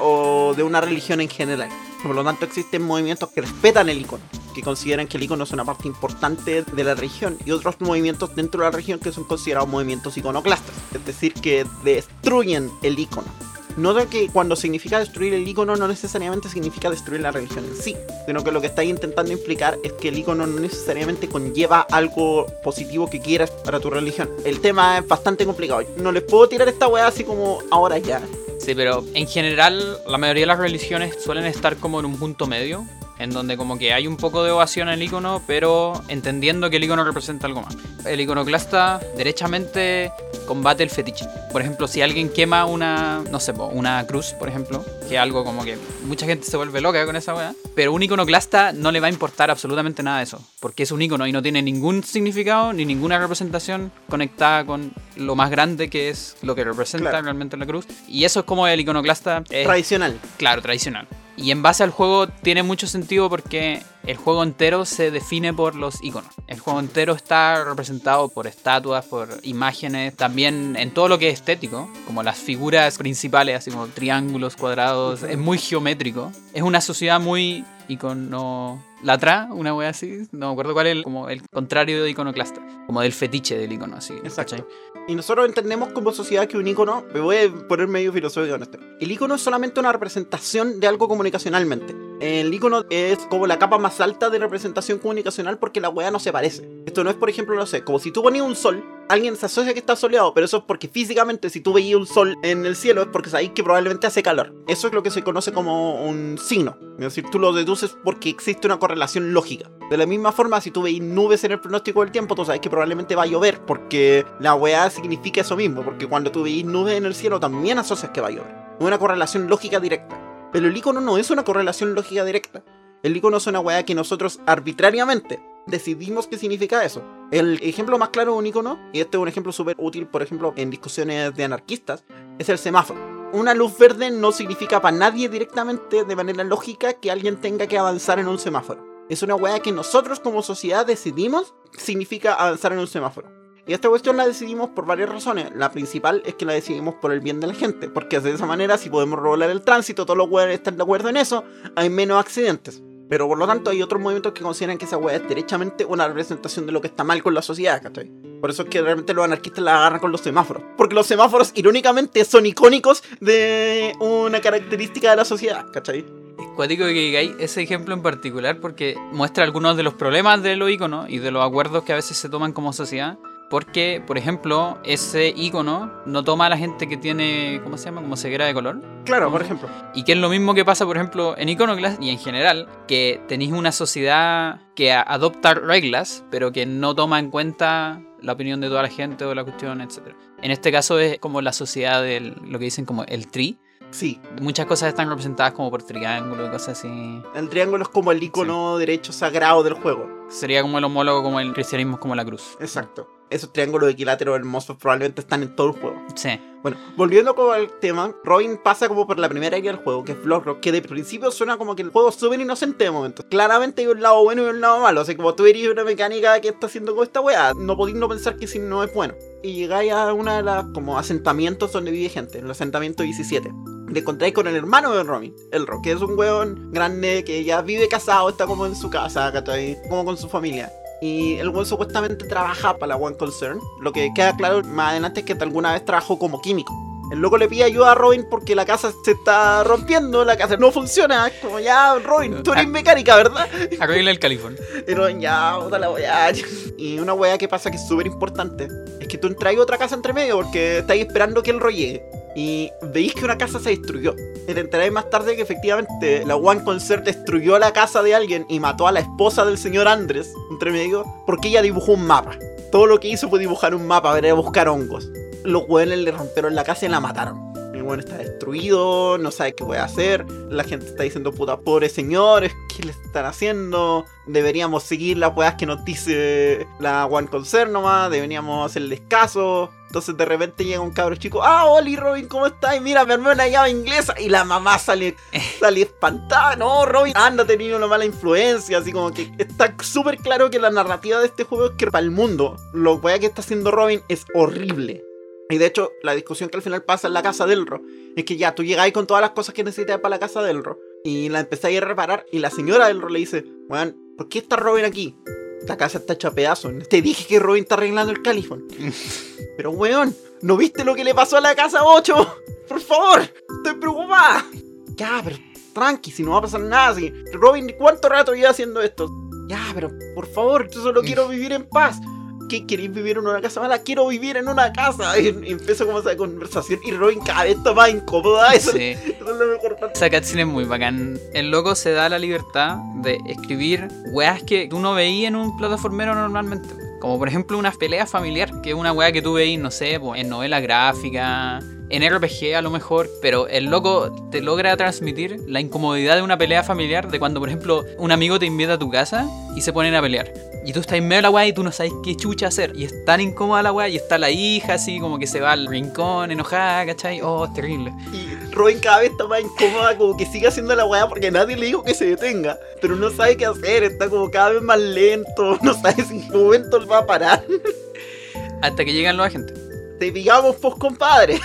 o de una religión en general. Por lo tanto, existen movimientos que respetan el icono, que consideran que el icono es una parte importante de la religión, y otros movimientos dentro de la religión que son considerados movimientos iconoclastas, es decir, que destruyen el icono. Nota que cuando significa destruir el icono no necesariamente significa destruir la religión en sí, sino que lo que estáis intentando implicar es que el icono no necesariamente conlleva algo positivo que quieras para tu religión. El tema es bastante complicado. No les puedo tirar esta weá así como ahora ya. Sí, pero en general la mayoría de las religiones suelen estar como en un punto medio, en donde como que hay un poco de ovación al icono, pero entendiendo que el icono representa algo más. El iconoclasta derechamente combate el fetiche. Por ejemplo, si alguien quema una, no sé, una cruz, por ejemplo, que es algo como que mucha gente se vuelve loca con esa weá, pero un iconoclasta no le va a importar absolutamente nada de eso, porque es un icono y no tiene ningún significado ni ninguna representación conectada con lo más grande que es lo que representa Claro. realmente la cruz. Y eso es como el iconoclasta es Tradicional. Claro, tradicional. Y en base al juego tiene mucho sentido porque el juego entero se define por los iconos. El juego entero está representado por estatuas, por imágenes, también en todo lo que es estético, como las figuras principales, así como triángulos, cuadrados, es muy geométrico. Es una sociedad muy iconolatra, una wea así, no me acuerdo cuál es como el contrario de iconoclasta, como del fetiche del icono, así. Exacto. Y nosotros entendemos como sociedad que un icono, me voy a poner medio filosófico en. El icono es solamente una representación de algo comunicacionalmente. El icono es como la capa más alta de representación comunicacional porque la weá no se parece. Esto no es, por ejemplo, no sé, como si tú ponías un sol, alguien se asocia que está soleado, pero eso es porque físicamente si tú veías un sol en el cielo es porque sabéis que probablemente hace calor. Eso es lo que se conoce como un signo. Es decir, tú lo deduces porque existe una correlación lógica. De la misma forma, si tú veis nubes en el pronóstico del tiempo, tú sabes que probablemente va a llover porque la weá significa eso mismo, porque cuando tú veis nubes en el cielo también asocias que va a llover. Una correlación lógica directa. Pero el icono no es una correlación lógica directa. El icono es una weá que nosotros arbitrariamente decidimos qué significa eso. El ejemplo más claro de un icono, y este es un ejemplo súper útil, por ejemplo, en discusiones de anarquistas, es el semáforo. Una luz verde no significa para nadie directamente, de manera lógica, que alguien tenga que avanzar en un semáforo. Es una weá que nosotros como sociedad decidimos significa avanzar en un semáforo. Y esta cuestión la decidimos por varias razones. La principal es que la decidimos por el bien de la gente. Porque de esa manera, si podemos regular el tránsito, todos los weones están de acuerdo en eso, hay menos accidentes. Pero por lo tanto, hay otros movimientos que consideran que esa weá es derechamente una representación de lo que está mal con la sociedad, ¿cachai? Por eso es que realmente los anarquistas la agarran con los semáforos. Porque los semáforos, irónicamente, son icónicos de una característica de la sociedad, ¿cachai? Es cuático que digáis ese ejemplo en particular porque muestra algunos de los problemas de los iconos y de los acuerdos que a veces se toman como sociedad. Porque, por ejemplo, ese icono no toma a la gente que tiene, ¿cómo se llama? Como ceguera de color. Claro, por ejemplo. Y que es lo mismo que pasa, por ejemplo, en Iconoclast y en general, que tenéis una sociedad que adopta reglas, pero que no toma en cuenta la opinión de toda la gente o la cuestión, etc. En este caso es como la sociedad del, lo que dicen como el tri. Sí, Muchas cosas están representadas como por triángulos y cosas así. el triángulo es como el icono derecho sagrado del juego. Sería como el homólogo, como el cristianismo, es como la cruz. Exacto. Esos triángulos equiláteros hermosos probablemente están en todo el juego. Sí. Bueno, volviendo como al tema, Robin pasa como por la primera área del juego, que es Bloodrock, que de principio suena como que el juego es súper inocente de momento. Claramente hay un lado bueno y un lado malo, así como tú eres una mecánica que está haciendo con esta weá, no podéis no pensar que si no es bueno. Y llegáis a una de las como asentamientos donde vive gente, el asentamiento 17. Te encontráis con el hermano de Robin, el Rock, que es un weón grande que ya vive casado, está como en su casa, ¿cachai? Como con su familia. Y el weón supuestamente trabaja para la One Concern. Lo que queda claro más adelante es que alguna vez trabajó como químico. El loco le pide ayuda a Robin porque la casa se está rompiendo, la casa no funciona. Es como ya, Robin, tú eres mecánica, ¿verdad? Arregla el califón. Y Robin, ya, puta la weá. Y una weá que pasa que es súper importante es que tú entras otra casa entre medio porque estáis esperando que él rolle. Y veis que una casa se destruyó. Te enteráis más tarde que efectivamente la One Concert destruyó la casa de alguien y mató a la esposa del señor Andrés, entre medio, porque ella dibujó un mapa. Todo lo que hizo fue dibujar un mapa, ver a buscar hongos. Los hueones le rompieron la casa y la mataron. El hueón está destruido, no sabe qué puede hacer. La gente está diciendo, puta, pobres señores, ¿qué le están haciendo? Deberíamos seguir las weas que nos dice la One Concert nomás, deberíamos hacerles caso. Entonces de repente llega un cabro chico, ah, Oli Robin, ¿cómo estás? Y mira, me armé una llave inglesa. Y la mamá sale, sale espantada, no, Robin, anda teniendo una mala influencia. Así como que está súper claro que la narrativa de este juego es que para el mundo, lo que está haciendo Robin es horrible. Y de hecho, la discusión que al final pasa en la casa del Ro es que ya tú llegáis con todas las cosas que necesitas para la casa del Ro y la empezáis a reparar. Y la señora del Ro le dice, weón, ¿por qué está Robin aquí? Esta casa está hecha a pedazos. Te dije que Robin está arreglando el califón. Pero weón, ¿no viste lo que le pasó a la casa 8? Por favor, estoy preocupada. Ya, pero tranqui, si no va a pasar nada. Si... Robin, ¿cuánto rato lleva haciendo esto? Ya, pero por favor, yo solo quiero vivir en paz. ¿Qué queréis vivir en una casa mala? Quiero vivir en una casa. Y, como esa conversación y Robin cada vez está más incómoda. Eso, Sí. eso es lo mejor parte. Esa cutscene es muy bacán. El loco se da la libertad de escribir weas que tú no veías en un plataformero normalmente. Como por ejemplo unas peleas familiar, que es una wea que tú veís, no sé, pues, en novela gráfica, en RPG a lo mejor, pero el loco te logra transmitir la incomodidad de una pelea familiar, de cuando por ejemplo un amigo te invita a tu casa y se ponen a pelear. Y tú estás en medio de la weá y tú no sabes qué chucha hacer. Y es tan incómoda la weá y está la hija así como que se va al rincón enojada, ¿cachai? Oh, es terrible. Y Robin cada vez está más incómoda, como que sigue haciendo la weá porque nadie le dijo que se detenga. Pero no sabe qué hacer, está como cada vez más lento, no sabe si en qué momento va a parar. Hasta que llegan los agentes. Te digamos, pues compadre.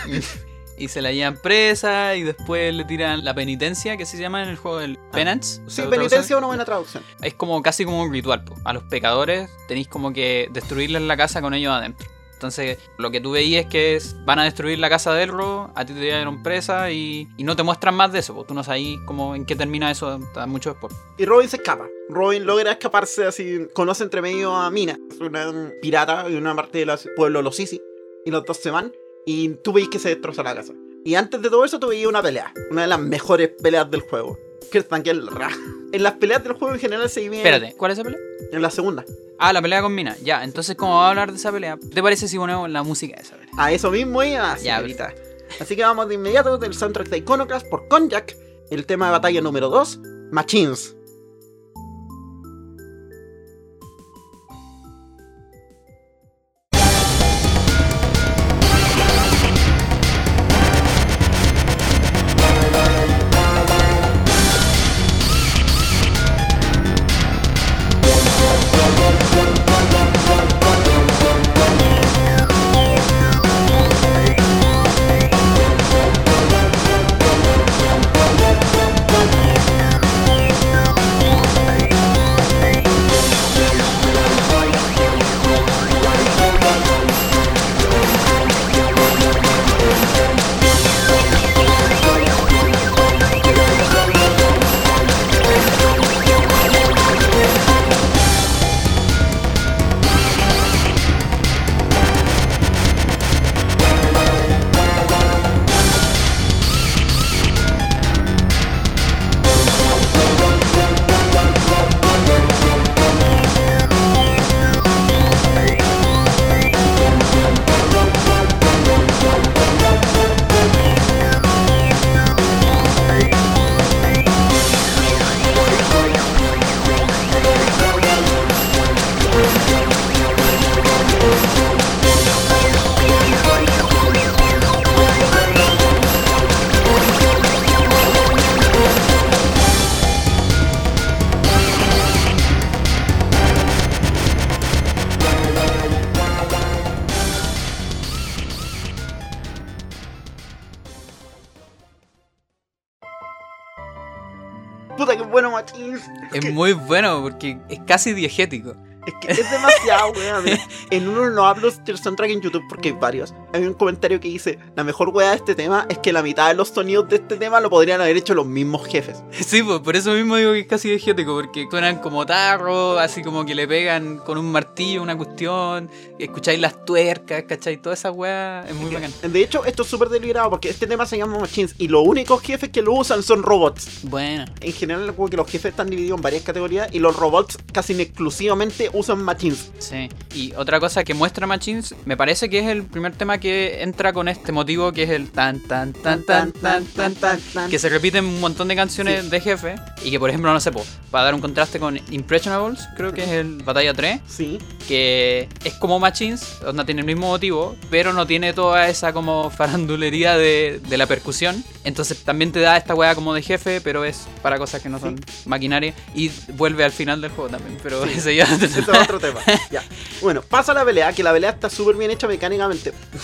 Y se la llevan presa y después le tiran la penitencia, que se llama en el juego el penance. o Sí, sea, penitencia es una buena traducción. Es como casi como un ritual. po. A los pecadores tenéis como que destruirles la casa con ellos adentro. Entonces, lo que tú veías es que es- van a destruir la casa de Elro, a ti te dieron presa y, y no te muestran más de eso. po. Tú no sabes cómo, en qué termina eso mucho después. Y Robin se escapa. Robin logra escaparse así. Conoce entre medio a Mina, es una pirata de una parte del pueblo Los Sisi. Y los dos se van. Y tú veis que se destroza la casa. Y antes de todo eso, tú veías una pelea. Una de las mejores peleas del juego. Que es tanque el ra. En las peleas del juego en general se dividen. Espérate, ¿cuál es esa pelea? En la segunda. Ah, la pelea con Mina. Ya, entonces, ¿cómo va a hablar de esa pelea? ¿Te parece si ponemos la música de esa pelea? A eso mismo y a Ya, ahorita. Así que vamos de inmediato del soundtrack de Iconoclast por Konjak. El tema de batalla número 2, Machines. Casi diegético. Es que es demasiado, weón. En uno no hablo del soundtrack en YouTube porque hay varios. Hay un comentario que dice, la mejor weá de este tema es que la mitad de los sonidos de este tema lo podrían haber hecho los mismos jefes. Sí, pues por eso mismo digo que es casi diegético, porque suenan como tarro, así como que le pegan con un martillo una cuestión, escucháis las tuercas, ¿cachai? Toda esa weá es muy bacán. De hecho, esto es súper deliberado porque este tema se llama Machines y los únicos jefes que lo usan son robots. Bueno, En general, como que los jefes están divididos en varias categorías y los robots casi exclusivamente usan Machines. sí. Y otra cosa que muestra Machines, me parece que es el primer tema que que entra con este motivo que es el tan tan tan tan tan tan tan, tan que se repite en un montón de canciones sí. de jefe y que por ejemplo no sé, para dar un contraste con Impressionables, creo que es el Batalla 3, sí. que es como Machines, donde tiene el mismo motivo, pero no tiene toda esa como farandulería de, de la percusión, entonces también te da esta weá como de jefe, pero es para cosas que no son sí. maquinaria y vuelve al final del juego también, pero ese ya es otro tema. Ya. Bueno, pasa la pelea, que la pelea está súper bien hecha mecánicamente.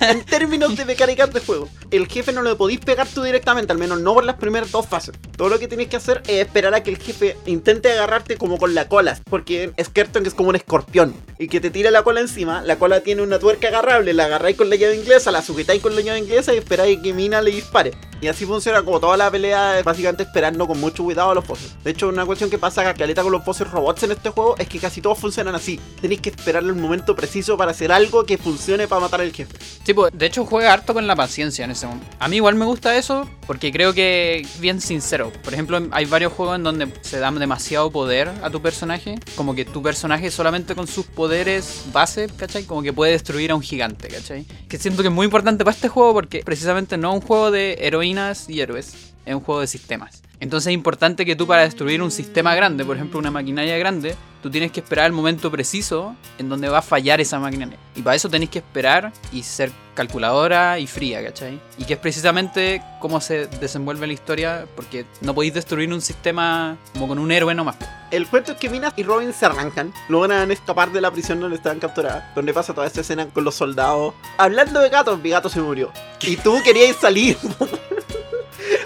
en términos de mecánicas de juego. El jefe no lo podéis pegar tú directamente, al menos no por las primeras dos fases. Todo lo que tenéis que hacer es esperar a que el jefe intente agarrarte como con la cola. Porque Skeleton es como un escorpión. Y que te tira la cola encima. La cola tiene una tuerca agarrable. La agarráis con la llave inglesa, la sujetáis con la llave inglesa y esperáis que Mina le dispare. Y así funciona como toda la pelea, básicamente esperando con mucho cuidado a los bosses. De hecho, una cuestión que pasa a caleta con los bosses robots en este juego es que casi todos funcionan así. Tenéis que esperar el momento preciso para hacer algo que funcione para matar al jefe. Sí, pues, de hecho juega harto con la paciencia en ese momento. A mí igual me gusta eso porque creo que es bien sincero. Por ejemplo, hay varios juegos en donde se da demasiado poder a tu personaje. Como que tu personaje solamente con sus poderes base, ¿cachai? Como que puede destruir a un gigante, ¿cachai? Que siento que es muy importante para este juego porque precisamente no es un juego de heroínas y héroes. Es un juego de sistemas. Entonces es importante que tú para destruir un sistema grande, por ejemplo una maquinaria grande, tú tienes que esperar el momento preciso en donde va a fallar esa maquinaria. Y para eso tenés que esperar y ser calculadora y fría, ¿cachai? Y que es precisamente cómo se desenvuelve la historia, porque no podéis destruir un sistema como con un héroe nomás. El cuento es que Minas y Robin se arrancan, logran escapar de la prisión donde estaban capturadas, donde pasa toda esta escena con los soldados. Hablando de gatos, mi gato se murió. Y tú querías salir.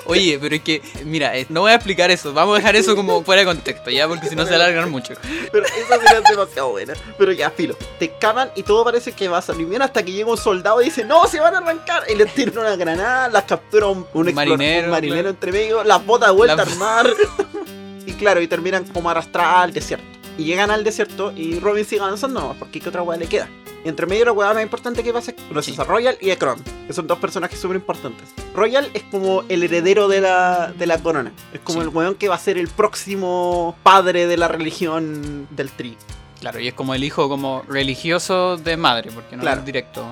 Oye, pero es que, mira, eh, no voy a explicar eso, vamos a dejar eso como fuera de contexto, ¿ya? Porque si no se alargan mucho. Pero esa es demasiado buena. Pero ya, filo. Te escapan y todo parece que va a salir bien hasta que llega un soldado y dice, no, se van a arrancar. Y les tira una granada, las captura un, un, Marinero, un marinero claro. entre medio, las bota de vuelta La- al mar. y claro, y terminan como arrastradas al desierto. Y llegan al desierto y Robin sigue avanzando nomás, porque ¿qué otra weá le queda? Y entre medio la weá más importante que pasa es Sí. a Royal y a Kron, que son dos personajes súper importantes. Royal es como el heredero de la, de la corona. Es como Sí. el weón que va a ser el próximo padre de la religión del tri. Claro, y es como el hijo como religioso de madre, porque no Claro. es directo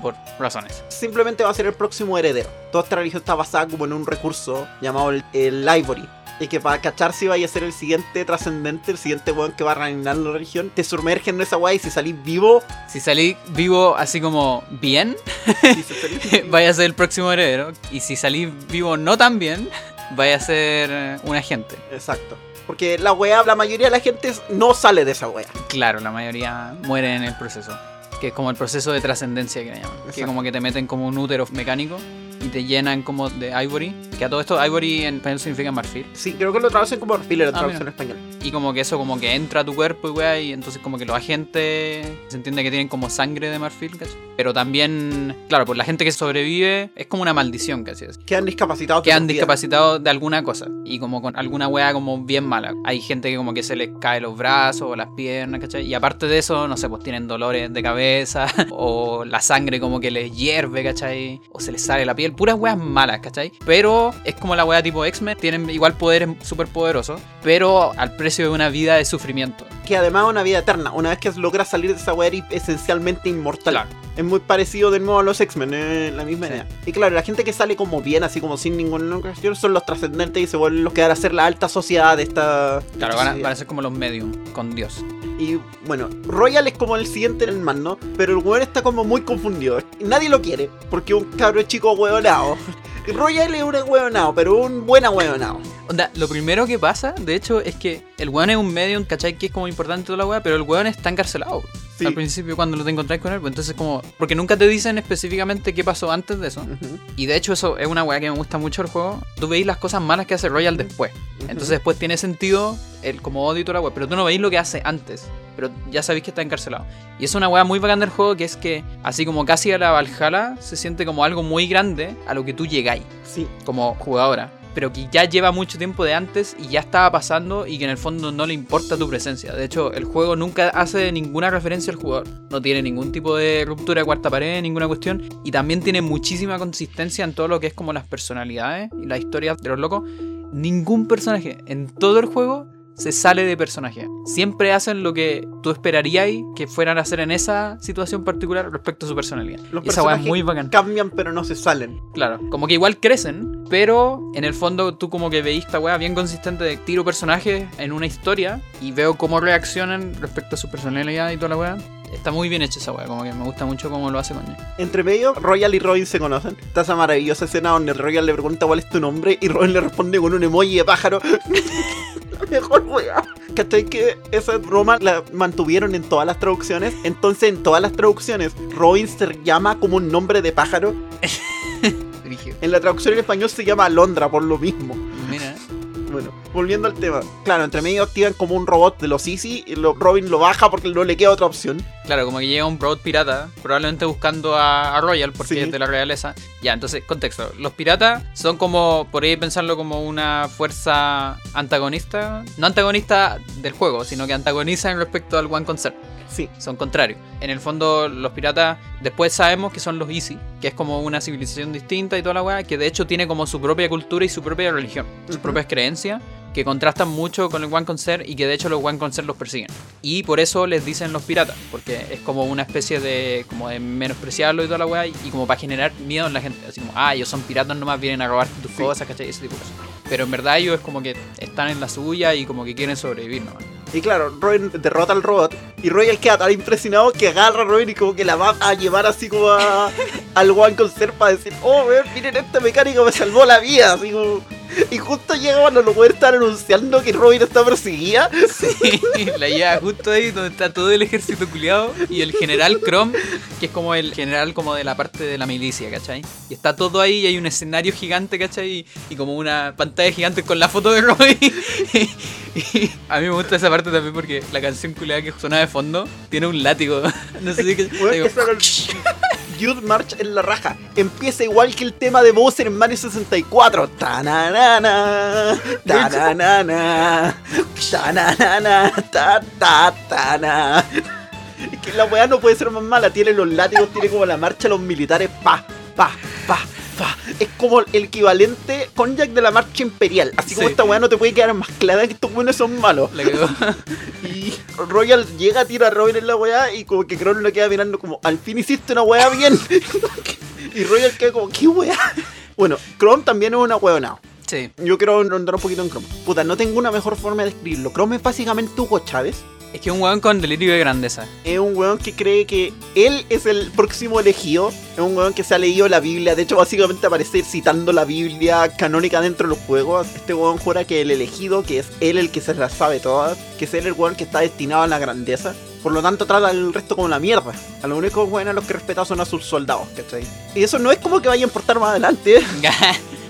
por razones. Simplemente va a ser el próximo heredero. Toda esta religión está basada como en un recurso llamado el, el Ivory. Y que para cachar si vaya a ser el siguiente trascendente, el siguiente weón que va a reinar la religión, te sumergen en esa weá y si salís vivo, Si salí vivo así como bien, si salís vaya a ser el próximo heredero. Y si salí vivo no tan bien, vaya a ser eh, un agente. Exacto. Porque la weá, la mayoría de la gente no sale de esa weá. Claro, la mayoría muere en el proceso. Que es como el proceso de trascendencia que le llaman. Que Exacto. como que te meten como un útero mecánico y te llenan como de ivory. Que a todo esto, ivory en español significa marfil. Sí, creo que lo traducen como filler la Ah, traducción mira. en español. Y como que eso como que entra a tu cuerpo y weá, y entonces como que los agentes se entiende que tienen como sangre de marfil, ¿cachai? Pero también, claro, pues la gente que sobrevive es como una maldición, casi es. Quedan discapacitados. Quedan discapacitados de alguna cosa y como con alguna weá como bien mala. Hay gente que como que se les cae los brazos o las piernas, ¿cachai? Y aparte de eso, no sé, pues tienen dolores de cabeza o la sangre como que les hierve, ¿cachai? O se les sale la piel, puras weas malas, ¿cachai? Pero es como la wea tipo X-Men, tienen igual poderes súper poderosos, pero al precio de una vida de sufrimiento. Que además es una vida eterna. Una vez que logras salir de esa weá, eres esencialmente inmortal. Claro. Es muy parecido de nuevo a los X-Men, es la misma Sí. idea. Y claro, la gente que sale como bien, así como sin ninguna cuestión, son los trascendentes y se vuelven los que van a ser la alta sociedad de esta. Claro, esta van a, sociedad. van a ser como los medium con Dios. Y bueno, Royal es como el siguiente en el mando, pero el weón está como muy confundido. Nadie lo quiere, porque un cabro chico hueonado. Royal es un hueonado, pero un buen hueonado. Onda, lo primero que pasa, de hecho, es que el weón es un medium, ¿cachai? Que es como importante toda la weá, pero el weón está encarcelado. Sí. al principio cuando lo te encontrás con él. Pues entonces como... Porque nunca te dicen específicamente qué pasó antes de eso. Y de hecho eso es una weá que me gusta mucho el juego. Tú veis las cosas malas que hace Royal después. Entonces después tiene sentido el como odio y toda la weá. Pero tú no veis lo que hace antes. Pero ya sabéis que está encarcelado. Y es una weá muy bacán del juego que es que así como casi a la Valhalla se siente como algo muy grande a lo que tú llegáis Sí, como jugadora. Pero que ya lleva mucho tiempo de antes y ya estaba pasando y que en el fondo no le importa tu presencia. De hecho, el juego nunca hace ninguna referencia al jugador. No tiene ningún tipo de ruptura de cuarta pared, ninguna cuestión. Y también tiene muchísima consistencia en todo lo que es como las personalidades y las historias de los locos. Ningún personaje en todo el juego se sale de personaje. Siempre hacen lo que tú esperarías que fueran a hacer en esa situación particular respecto a su personalidad. los y esa weá es personajes muy bacán. cambian pero no se salen. Claro, como que igual crecen, pero en el fondo tú como que veis esta weá bien consistente de tiro personajes en una historia y veo cómo reaccionan respecto a su personalidad y toda la weá. Está muy bien hecha esa weá, como que me gusta mucho cómo lo hace Coño. Entre medio, Royal y Robin se conocen. Está esa maravillosa escena donde Royal le pregunta cuál es tu nombre y Robin le responde con un emoji de pájaro. Mejor wea. ¿Cachai? Que esa broma la mantuvieron en todas las traducciones. Entonces, en todas las traducciones, Robin se llama como un nombre de pájaro. En la traducción en español se llama Alondra por lo mismo. Mira, Bueno, volviendo al tema. Claro, entre medio activan como un robot de los Easy y lo- Robin lo baja porque no le queda otra opción. claro, como que llega un robot pirata, probablemente buscando a, a Royal porque Sí. es de la realeza. Ya, entonces, contexto. Los piratas son como, por ahí pensarlo como una fuerza antagonista. No antagonista del juego, sino que antagoniza en respecto al One Concert. Sí. son contrarios. En el fondo, los piratas después sabemos que son los Easy, que es como una civilización distinta y toda la weá, que de hecho tiene como su propia cultura y su propia religión, sus propias creencias, que contrastan mucho con el One Concert y que de hecho los One Concert los persiguen. Y por eso les dicen los piratas, porque es como una especie de como de menospreciarlo y toda la weá, y como para generar miedo en la gente. Así como, ah, ellos son piratas nomás, vienen a robar tus Sí. cosas, ¿cachai? Ese tipo de cosas. Pero en verdad ellos es como que están en la suya y como que quieren sobrevivir nomás. Y claro, Robin derrota al robot y Royal queda tan impresionado que agarra a Robin y como que la va a llevar así como a, al One Concert para decir, oh, miren, este mecánico me salvó la vida. Así como... Y justo llega cuando los güeyes están anunciando que Robin está perseguida. Sí, la lleva justo ahí donde está todo el ejército culiado y el general Chrome, que es como el general como de la parte de la milicia, ¿cachai? Y está todo ahí y hay un escenario gigante, ¿cachai? Y, y como una pantalla gigante con la foto de Robin. Y a mí me gusta esa parte también porque la canción culiada que suena de fondo tiene un látigo. No sé si que... Youth March en la raja. Empieza igual que el tema de Bowser en Mario 64. Tananana, tananana, tananana, ta ta tana. Es que la weá no puede ser más mala. Tiene los látigos, tiene como la marcha de los militares. Pa, pa, pa, pa. Es como el equivalente con Jack de la marcha imperial. Así como Sí. esta weá no te puede quedar más clara que estos buenos son malos. la. Y Royal llega a tirar a Robin en la weá y como que Kron lo queda mirando como, al fin hiciste una weá bien. y Royal queda como, ¿qué weá? Bueno, Chrome también es una weonao. Sí, Yo quiero ahondar un poquito en Chrome. Puta, no tengo una mejor forma de describirlo. Chrome es básicamente Hugo Chávez. es que es un weón con delirio de grandeza. Es un weón que cree que él es el próximo elegido. Es un weón que se ha leído la Biblia. De hecho, básicamente aparece citando la Biblia canónica dentro de los juegos. Este weón jura que el elegido, que es él el que se las sabe todas, que es él el weón que está destinado a la grandeza. Por lo tanto, trata al resto como la mierda. A los únicos weones a los que respeta son a sus soldados, ¿cachai? Y eso no es como que vaya a importar más adelante.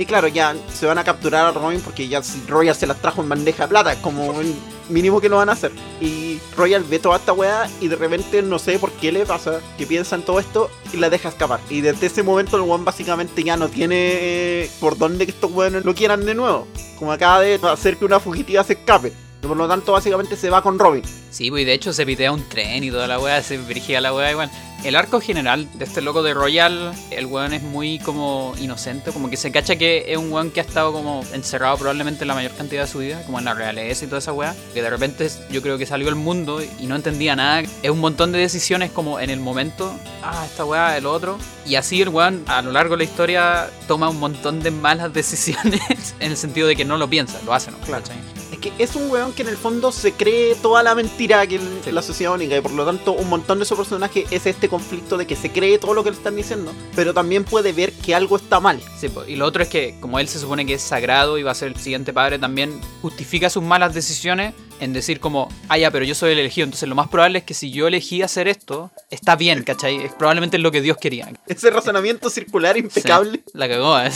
Y claro, ya se van a capturar a Robin porque ya Royal se las trajo en bandeja de plata, como el mínimo que lo van a hacer. Y Royal ve toda esta weá y de repente no sé por qué le pasa, que piensa en todo esto y la deja escapar. Y desde ese momento el weón básicamente ya no tiene eh, por dónde que estos weones lo quieran de nuevo. Como acaba de hacer que una fugitiva se escape. Por lo tanto, básicamente se va con Robin. Sí, pues de hecho se pitea un tren y toda la weá, se dirigía la weá igual. El arco general de este loco de Royal, el weón es muy como inocente, como que se cacha que es un weón que ha estado como encerrado probablemente la mayor cantidad de su vida, como en la realeza y toda esa weá, que de repente yo creo que salió al mundo y no entendía nada. Es un montón de decisiones como en el momento, ah, esta weá, el otro. Y así el weón a lo largo de la historia toma un montón de malas decisiones en el sentido de que no lo piensa, lo hace, ¿no? Claro. ¿Cachai? Que es un weón que en el fondo se cree toda la mentira que el- Sí. la sociedad única y por lo tanto un montón de su personaje es este conflicto de que se cree todo lo que le están diciendo, pero también puede ver que algo está mal. Sí, y lo otro es que como él se supone que es sagrado y va a ser el siguiente padre, también justifica sus malas decisiones en decir como, ah, ya, pero yo soy el elegido, entonces lo más probable es que si yo elegí hacer esto, está bien, ¿cachai? Es probablemente lo que Dios quería. Ese razonamiento circular impecable. Sí, la cagó. ¿eh?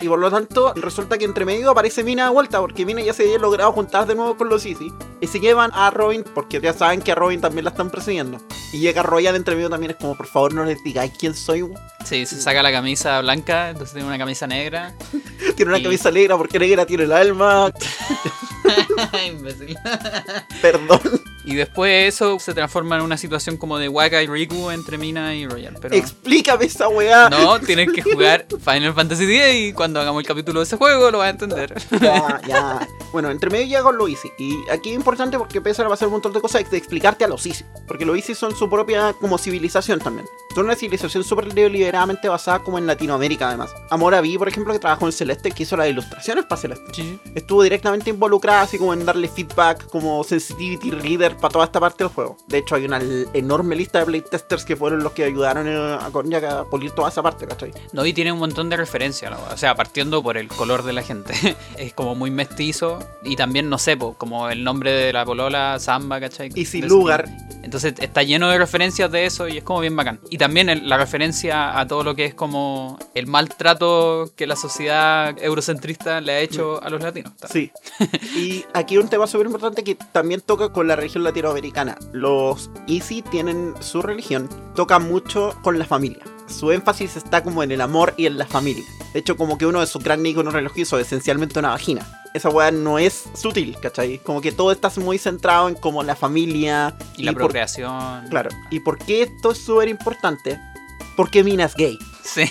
y por lo tanto, resulta que entre medio aparece Mina de vuelta, porque Mina ya se había logrado juntar de nuevo con los Easy. Y se llevan a Robin, porque ya saben que a Robin también la están persiguiendo. Y llega Royal entre medio también, es como, por favor, no les digáis quién soy. Sí, se saca la camisa blanca, entonces tiene una camisa negra. tiene una camisa negra porque negra tiene el alma. Imbécil. Perdón. Y después eso se transforma en una situación como de Waka y Riku entre Mina y Royal. Pero... Explícame esa weá. No, tienes que jugar Final Fantasy X y cuando hagamos el capítulo de ese juego lo vas a entender. Ya, ya. Bueno, entre medio llega con lo easy. Y aquí es importante porque empiezan a pasar un montón de cosas de explicarte a los easy. Porque los easy son su propia como civilización también. Son una civilización súper deliberadamente basada como en Latinoamérica además. Amora Vi, por ejemplo, que trabajó en Celeste, que hizo las ilustraciones para Celeste. Sí. Estuvo directamente involucrada así como en darle feedback como sensitivity reader para toda esta parte del juego. De hecho, hay una enorme lista de playtesters que fueron los que ayudaron a Konjak a pulir toda esa parte, ¿cachai? No, y tiene un montón de referencias, ¿no? o sea, partiendo por el color de la gente. es como muy mestizo y también, no sé, po, como el nombre de la polola, Samba, ¿cachai? Y sin lugar. Entonces está lleno de referencias de eso y es como bien bacán. Y también el- la referencia a todo lo que es como el maltrato que la sociedad eurocentrista le ha hecho a los latinos. Sí. Y aquí un tema súper importante que también toca con la religión latinoamericana. Los Easy tienen su religión, toca mucho con la familia. Su énfasis está como en el amor y en la familia. De hecho, como que uno de sus grandes iconos religiosos es esencialmente una vagina. Esa weá no es sutil, ¿cachai? Como que todo está muy centrado en como la familia Y la por- procreación. Claro. ¿Y por qué esto es súper importante? Porque Mina es gay. Sí.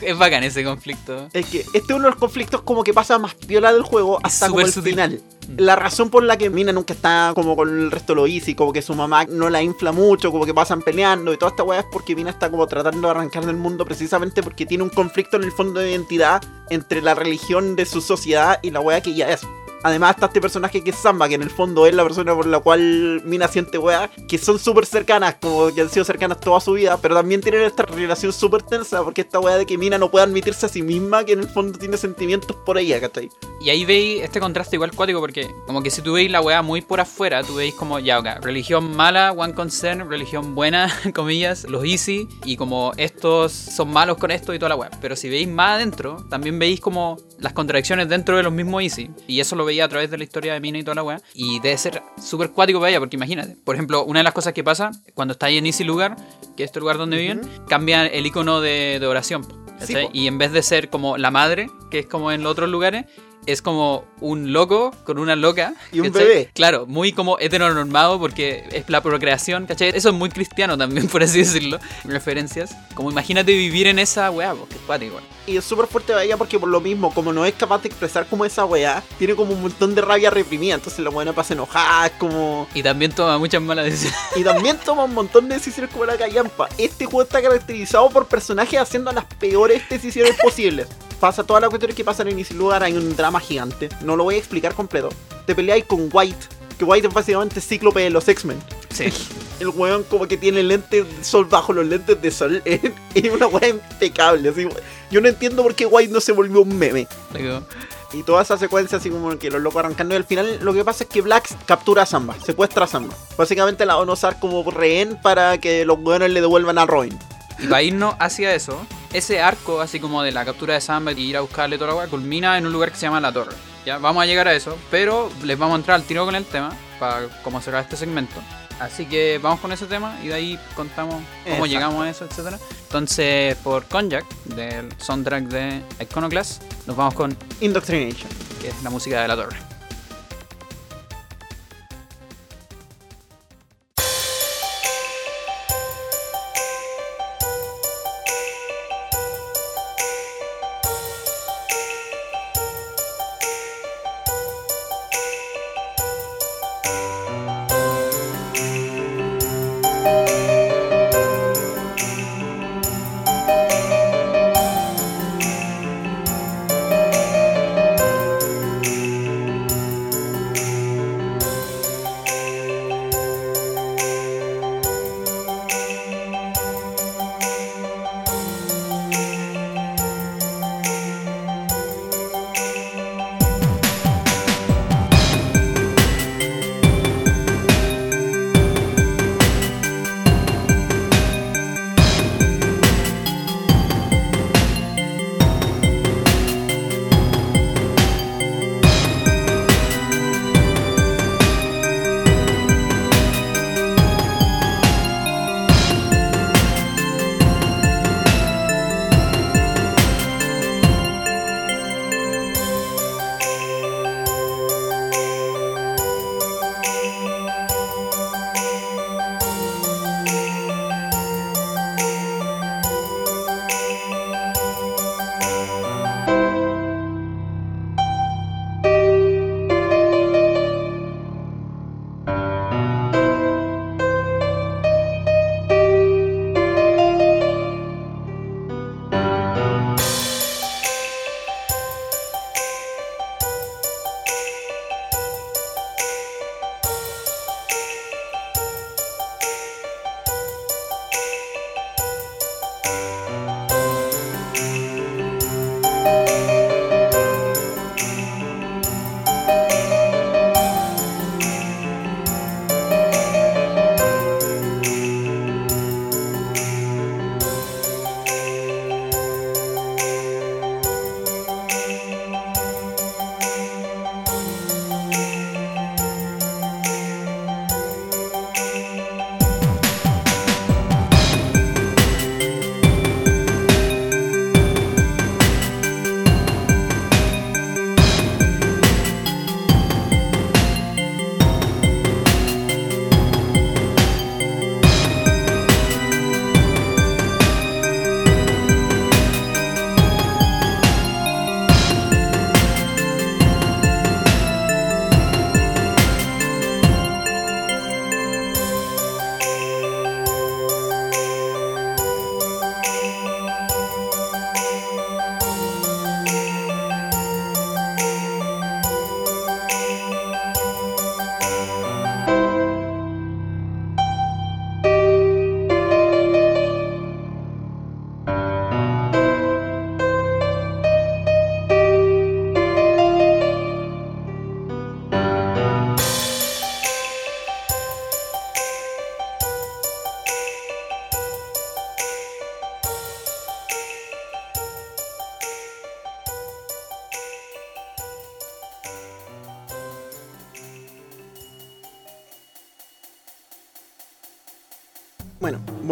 Es bacán ese conflicto. Es que este es uno de los conflictos como que pasa más piola del juego hasta como el sutil. final. Mm. La razón por la que Mina nunca está como con el resto de los Easy, como que su mamá no la infla mucho, como que pasan peleando y toda esta weá es porque Mina está como tratando de arrancar del mundo precisamente porque tiene un conflicto en el fondo de identidad entre la religión de su sociedad y la weá que ella es. Además está este personaje que es Samba, que en el fondo es la persona por la cual Mina siente weá, que son súper cercanas, como que han sido cercanas toda su vida, pero también tienen esta relación súper tensa, porque esta weá de que Mina no puede admitirse a sí misma, que en el fondo tiene sentimientos por ella, ¿cachai? Y ahí veis este contraste igual cuático porque como que si tú veis la weá muy por afuera, tú veis como ya, ok, religión mala, one concern, religión buena, comillas, los easy, y como estos son malos con esto y toda la weá. Pero si veis más adentro, también veis como las contradicciones dentro de los mismos easy. Y eso lo veía a través de la historia de Mina y toda la weá. Y debe ser súper cuático para ella, porque imagínate, por ejemplo, una de las cosas que pasa cuando estáis en easy lugar, que es este lugar donde viven, cambia el icono de, de oración. y en vez de ser como la madre, que es como en los otros lugares, es como un loco con una loca. Y un ¿cachai? bebé. Claro, muy como heteronormado porque es la procreación, ¿cachai? Eso es muy cristiano también, por así decirlo. Referencias. Como imagínate vivir en esa weá, porque es cuático. Y es súper fuerte para ella porque por lo mismo, como no es capaz de expresar como esa weá, tiene como un montón de rabia reprimida, entonces la weá no pasa enojada, es como... Y también toma muchas malas decisiones. Y también toma un montón de decisiones como la callampa. Este juego está caracterizado por personajes haciendo las peores decisiones posibles. Pasa todas las cuestiones que pasan en ese lugar, hay un drama gigante. No lo voy a explicar completo. Te peleáis con White, que White es básicamente cíclope de los X-Men. Sí. El weón como que tiene lentes de sol bajo los lentes de sol. Es una weá impecable. Así, yo no entiendo por qué White no se volvió un meme. Digo, Y toda esa secuencia así como que los locos arrancando y al final lo que pasa es que Black captura a Samba, secuestra a Samba. Básicamente la van a usar como rehén para que los buenos le devuelvan a Robin. Y para irnos hacia eso, ese arco, así como de la captura de Samba y ir a buscarle toda la weá, culmina en un lugar que se llama La Torre. Ya, vamos a llegar a eso, pero les vamos a entrar al tiro con el tema, para cómo será este segmento. Así que vamos con ese tema y de ahí contamos cómo Exacto. llegamos a eso, etcétera. Entonces, por Konjak, del soundtrack de Iconoclast, nos vamos con, Indoctrination. que es la música de La Torre.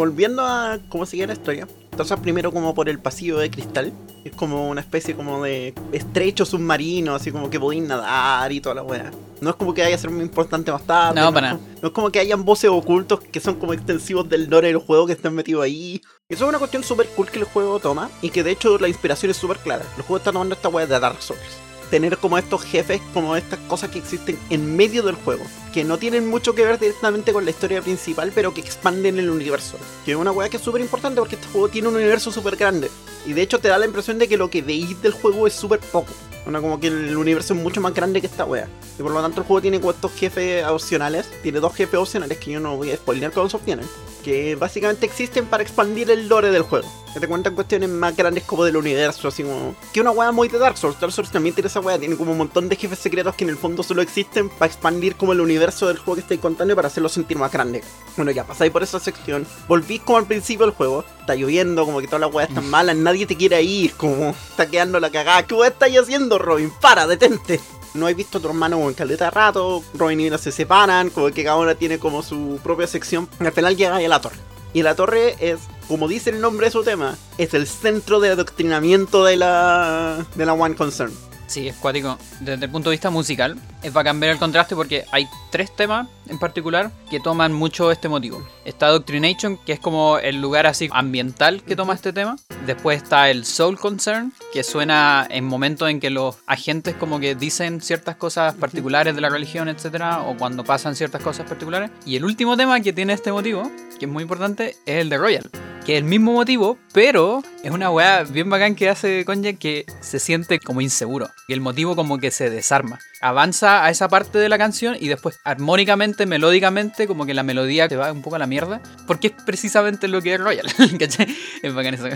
Volviendo a cómo sigue la historia. Entonces primero como por el pasillo de cristal. Es como una especie como de estrecho submarino, así como que podéis nadar y toda la weá. No es como que haya ser muy importante más tarde. No, para es, no es como que hayan voces ocultos que son como extensivos del lore del juego que están metidos ahí. Eso es una cuestión súper cool que el juego toma y que de hecho la inspiración es súper clara. El juego está tomando esta weá de Dark Souls tener como estos jefes, como estas cosas que existen en medio del juego, que no tienen mucho que ver directamente con la historia principal, pero que expanden el universo. Que es una weá que es súper importante porque este juego tiene un universo súper grande. Y de hecho te da la impresión de que lo que veis del juego es súper poco. Una como que el universo es mucho más grande que esta wea. Y por lo tanto el juego tiene estos jefes opcionales. Tiene dos jefes opcionales que yo no voy a spoiler se obtienen. Que básicamente existen para expandir el lore del juego. Que te cuentan cuestiones más grandes como del universo, así como... Que una wea muy de Dark Souls. Dark Souls también tiene esa wea. Tiene como un montón de jefes secretos que en el fondo solo existen para expandir como el universo del juego que estáis contando y para hacerlo sentir más grande. Bueno, ya pasáis por esa sección. Volvís como al principio del juego. Está lloviendo, como que todas las weas están malas. Nadie te quiere ir, como está quedando la cagada. ¿Qué wea estáis haciendo, Robin? Para, detente. No he visto a tu hermano en caleta de rato. Robin y Mira se separan, como que cada una tiene como su propia sección. Al final llega a la torre. Y la torre es, como dice el nombre de su tema, es el centro de adoctrinamiento de la, de la One Concern. Sí, es cuático. Desde el punto de vista musical, es bacán ver el contraste porque hay tres temas en particular que toman mucho este motivo. Está Doctrination, que es como el lugar así ambiental que toma este tema. Después está el Soul Concern, que suena en momentos en que los agentes como que dicen ciertas cosas particulares de la religión, etcétera, o cuando pasan ciertas cosas particulares. Y el último tema que tiene este motivo, que es muy importante, es el de Royal que es el mismo motivo, pero es una weá bien bacán que hace Konja que se siente como inseguro. Y el motivo como que se desarma. Avanza a esa parte de la canción y después armónicamente, melódicamente, como que la melodía te va un poco a la mierda. Porque es precisamente lo que es Royal. ¿Cachai? Es bacán eso.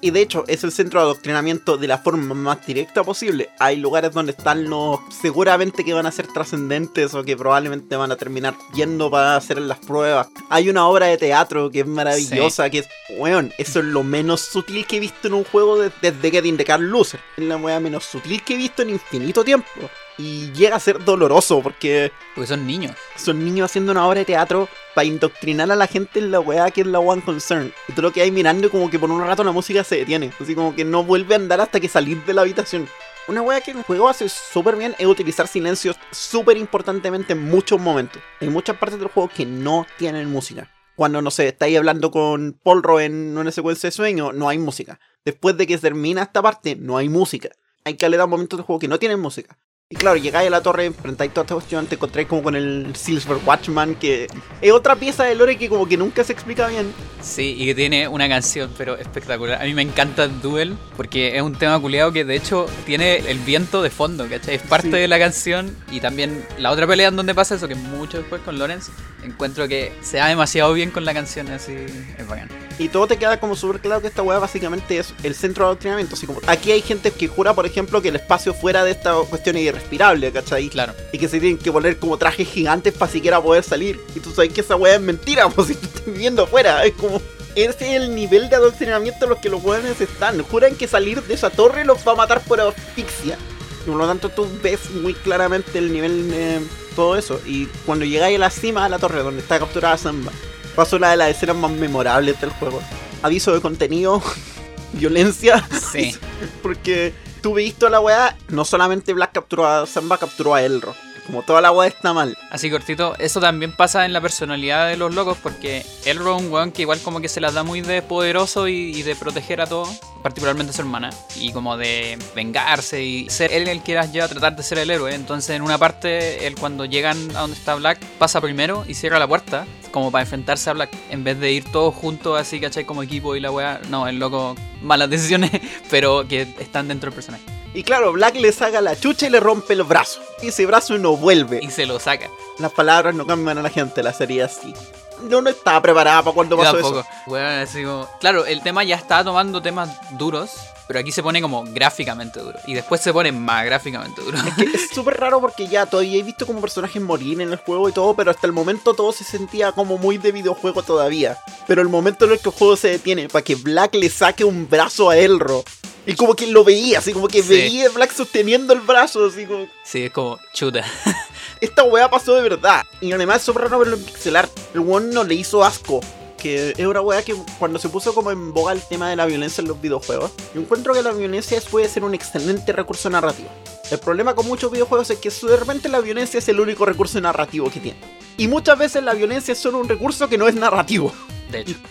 Y de hecho, es el centro de adoctrinamiento de la forma más directa posible. Hay lugares donde están los seguramente que van a ser trascendentes o que probablemente van a terminar yendo para hacer las pruebas. Hay una obra de teatro que es maravillosa, que es, weón, eso es lo menos sutil que he visto en un juego desde que Get in Loser. Es la weá menos sutil que he visto en infinito tiempo. Y llega a ser doloroso porque... Porque son niños. Son niños haciendo una obra de teatro para indoctrinar a la gente en la weá que es la One Concern. Y todo lo que hay mirando como que por un rato la música se detiene. Así como que no vuelve a andar hasta que salir de la habitación. Una weá que el juego hace súper bien es utilizar silencios súper importantemente en muchos momentos. Hay muchas partes del juego que no tienen música. Cuando, no sé, estáis hablando con Polro en una secuencia de sueño, no hay música. Después de que termina esta parte, no hay música. Hay que dar momentos del juego que no tienen música. Y claro, llegáis a la torre, enfrentáis toda esta cuestión, te encontráis como con el Silver Watchman, que es otra pieza de lore que como que nunca se explica bien. Sí, y que tiene una canción, pero espectacular. A mí me encanta Duel, porque es un tema culiado que de hecho tiene el viento de fondo, ¿cachai? Es parte de la canción y también la otra pelea en donde pasa eso, que mucho después con Lorenz, encuentro que se da demasiado bien con la canción, así es bacán. Y todo te queda como súper claro que esta weá básicamente es el centro de adoctrinamiento. Así como, aquí hay gente que jura, por ejemplo, que el espacio fuera de esta cuestión es irrespirable, ¿cachai? Claro. Y que se tienen que poner como trajes gigantes para siquiera poder salir. Y tú sabes que esa weá es mentira, pues si tú estás viviendo afuera. Es como. Ese es el nivel de adoctrinamiento en los que los weones están. Juran que salir de esa torre los va a matar por asfixia. Y por lo tanto tú ves muy claramente el nivel de todo eso. Y cuando llegáis a la cima de la torre donde está capturada Samba, pasó una de las escenas más memorables del juego. Aviso de contenido, violencia. Sí. Porque tú visto la weá, no solamente Black capturó a Samba, capturó a Elro. Como toda la weá está mal. Así cortito, eso también pasa en la personalidad de los locos porque Elro es un weón que igual como que se las da muy de poderoso y, de proteger a todos, particularmente a su hermana, y como de vengarse y ser él el que las lleva tratar de ser el héroe. Entonces en una parte, él cuando llegan a donde está Black, pasa primero y cierra la puerta, como para enfrentarse a Black, en vez de ir todos juntos así, ¿cachai? Como equipo y la weá. No, el loco, malas decisiones, pero que están dentro del personaje. Y claro, Black le saca la chucha y le rompe el brazo. Y ese brazo no vuelve. Y se lo saca. Las palabras no cambian a la gente, la serie así. No, no estaba preparada para cuando pasó eso. Weón, así como- Claro, el tema ya está tomando temas duros, pero aquí se pone como gráficamente duro. Y después se pone más gráficamente duro. Que es súper raro porque ya todavía he visto como personajes morir en el juego y todo, pero hasta el momento todo se sentía como muy de videojuego todavía. Pero el momento en el que el juego se detiene para que Black le saque un brazo a Elro. Y como que lo veía, así como que Sí. veía a Black sosteniendo el brazo, así como... Sí, es como chuta. Esta weá pasó de verdad. Y además es súper raro verlo en pixelar. El weón no le hizo asco que es una weá que cuando se puso como en boga el tema de la violencia en los videojuegos, yo encuentro que la violencia puede ser un excelente recurso narrativo. El problema con muchos videojuegos es que de repente la violencia es el único recurso narrativo que tiene. Y muchas veces la violencia es solo un recurso que no es narrativo.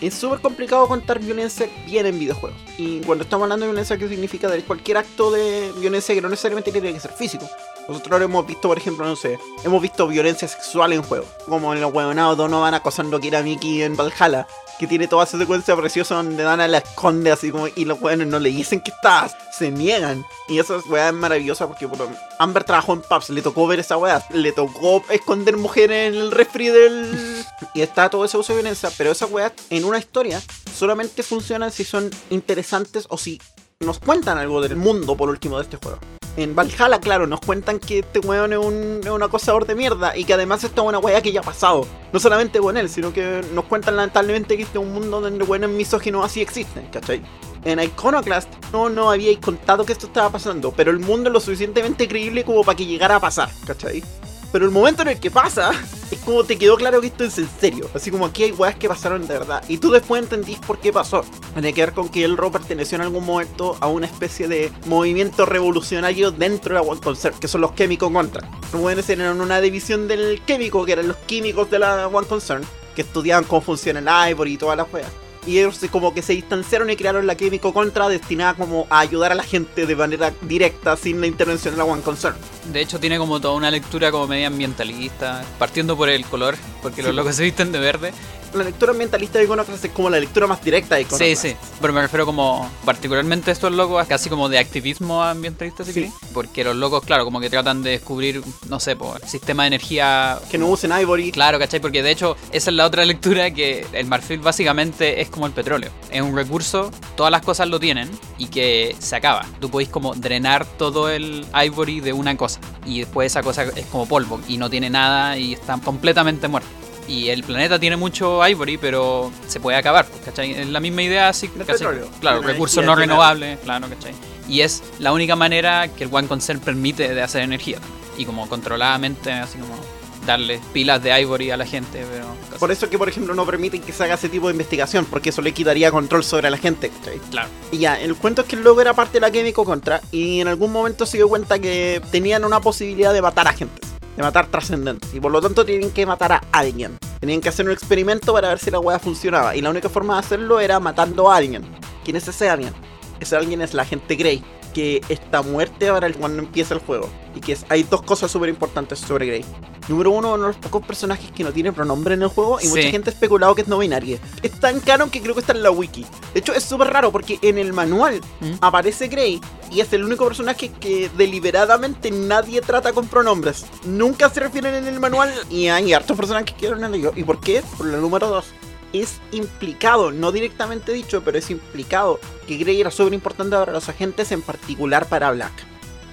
Es súper complicado contar violencia bien en videojuegos. Y cuando estamos hablando de violencia, ¿qué significa? De cualquier acto de violencia que no necesariamente tiene que ser físico. Nosotros lo hemos visto, por ejemplo, no sé, hemos visto violencia sexual en juegos. Como en los huevonados Donovan acosando a Kira Miki en Valhalla. Que tiene toda esa secuencia preciosa donde Dana la esconde así como y los huevones no le dicen que estás. Se niegan. Y esa weá es maravillosa porque bueno, Amber trabajó en pubs, le tocó ver esa weá. Le tocó esconder mujeres en el refri del... y está todo ese uso de violencia. Pero esa weá en una historia solamente funcionan si son interesantes o si nos cuentan algo del mundo por último de este juego. En Valhalla, claro, nos cuentan que este weón es un, es un acosador de mierda y que además esta es una weá que ya ha pasado. No solamente con él, sino que nos cuentan lamentablemente que este es un mundo donde weones misóginos así existen, ¿cachai? En Iconoclast no, no habíais contado que esto estaba pasando, pero el mundo es lo suficientemente creíble como para que llegara a pasar, ¿cachai? Pero el momento en el que pasa, es como te quedó claro que esto es en serio. Así como aquí hay weas que pasaron de verdad. Y tú después entendís por qué pasó. Tiene que ver con que el Ro perteneció en algún momento a una especie de movimiento revolucionario dentro de la One Concern, que son los químicos contra. Los weones eran una división del químico, que eran los químicos de la One Concern, que estudiaban cómo funciona el Ivory y todas las weas y ellos como que se distanciaron y crearon la Químico Contra destinada como a ayudar a la gente de manera directa sin la intervención de la One Concern. De hecho tiene como toda una lectura como medioambientalista, partiendo por el color, porque los locos se visten de verde. La lectura ambientalista de Iconoclast es como la lectura más directa de Iconoclast. Sí, sí, pero me refiero como particularmente a estos locos, casi como de activismo ambientalista, si Sí. porque los locos, claro, como que tratan de descubrir, no sé, por sistema de energía Que no usen Ivory. Claro, ¿cachai? Porque de hecho esa es la otra lectura que el marfil básicamente es como el petróleo. Es un recurso, todas las cosas lo tienen y que se acaba. Tú podéis como drenar todo el ivory de una cosa y después esa cosa es como polvo y no tiene nada y está completamente muerto. Y el planeta tiene mucho ivory, pero se puede acabar, ¿cachai? Es la misma idea así, petróleo. Claro, recursos no renovables, claro, ¿cachai? Y es la única manera que el One Concern permite de hacer energía. Y como controladamente, así como darle pilas de ivory a la gente, pero... Por eso que, por ejemplo, no permiten que se haga ese tipo de investigación, porque eso le quitaría control sobre la gente, ¿cachai? Claro. Y ya, el cuento es que el loco era parte de la Químico Contra y en algún momento se dio cuenta que tenían una posibilidad de matar a gente, de matar trascendentes, y por lo tanto tienen que matar a alguien. Tenían que hacer un experimento para ver si la weá funcionaba, y la única forma de hacerlo era matando a alguien. ¿Quién es ese alguien? Ese alguien es la gente Grey, que está muerte ahora cuando empieza el juego. Y que es- hay dos cosas súper importantes sobre Grey. Número uno, uno de los pocos personajes que no tiene pronombre en el juego y Sí. mucha gente ha especulado que es no binaria. Es tan canon que creo que está en la wiki. De hecho, es súper raro porque en el manual ¿Mm? aparece Grey y es el único personaje que deliberadamente nadie trata con pronombres. Nunca se refieren en el manual y hay hartos personajes que quieren ello. ¿Y por qué? Por la número 2. Es implicado, no directamente dicho, pero es implicado que Grey era súper importante para los agentes, en particular para Black.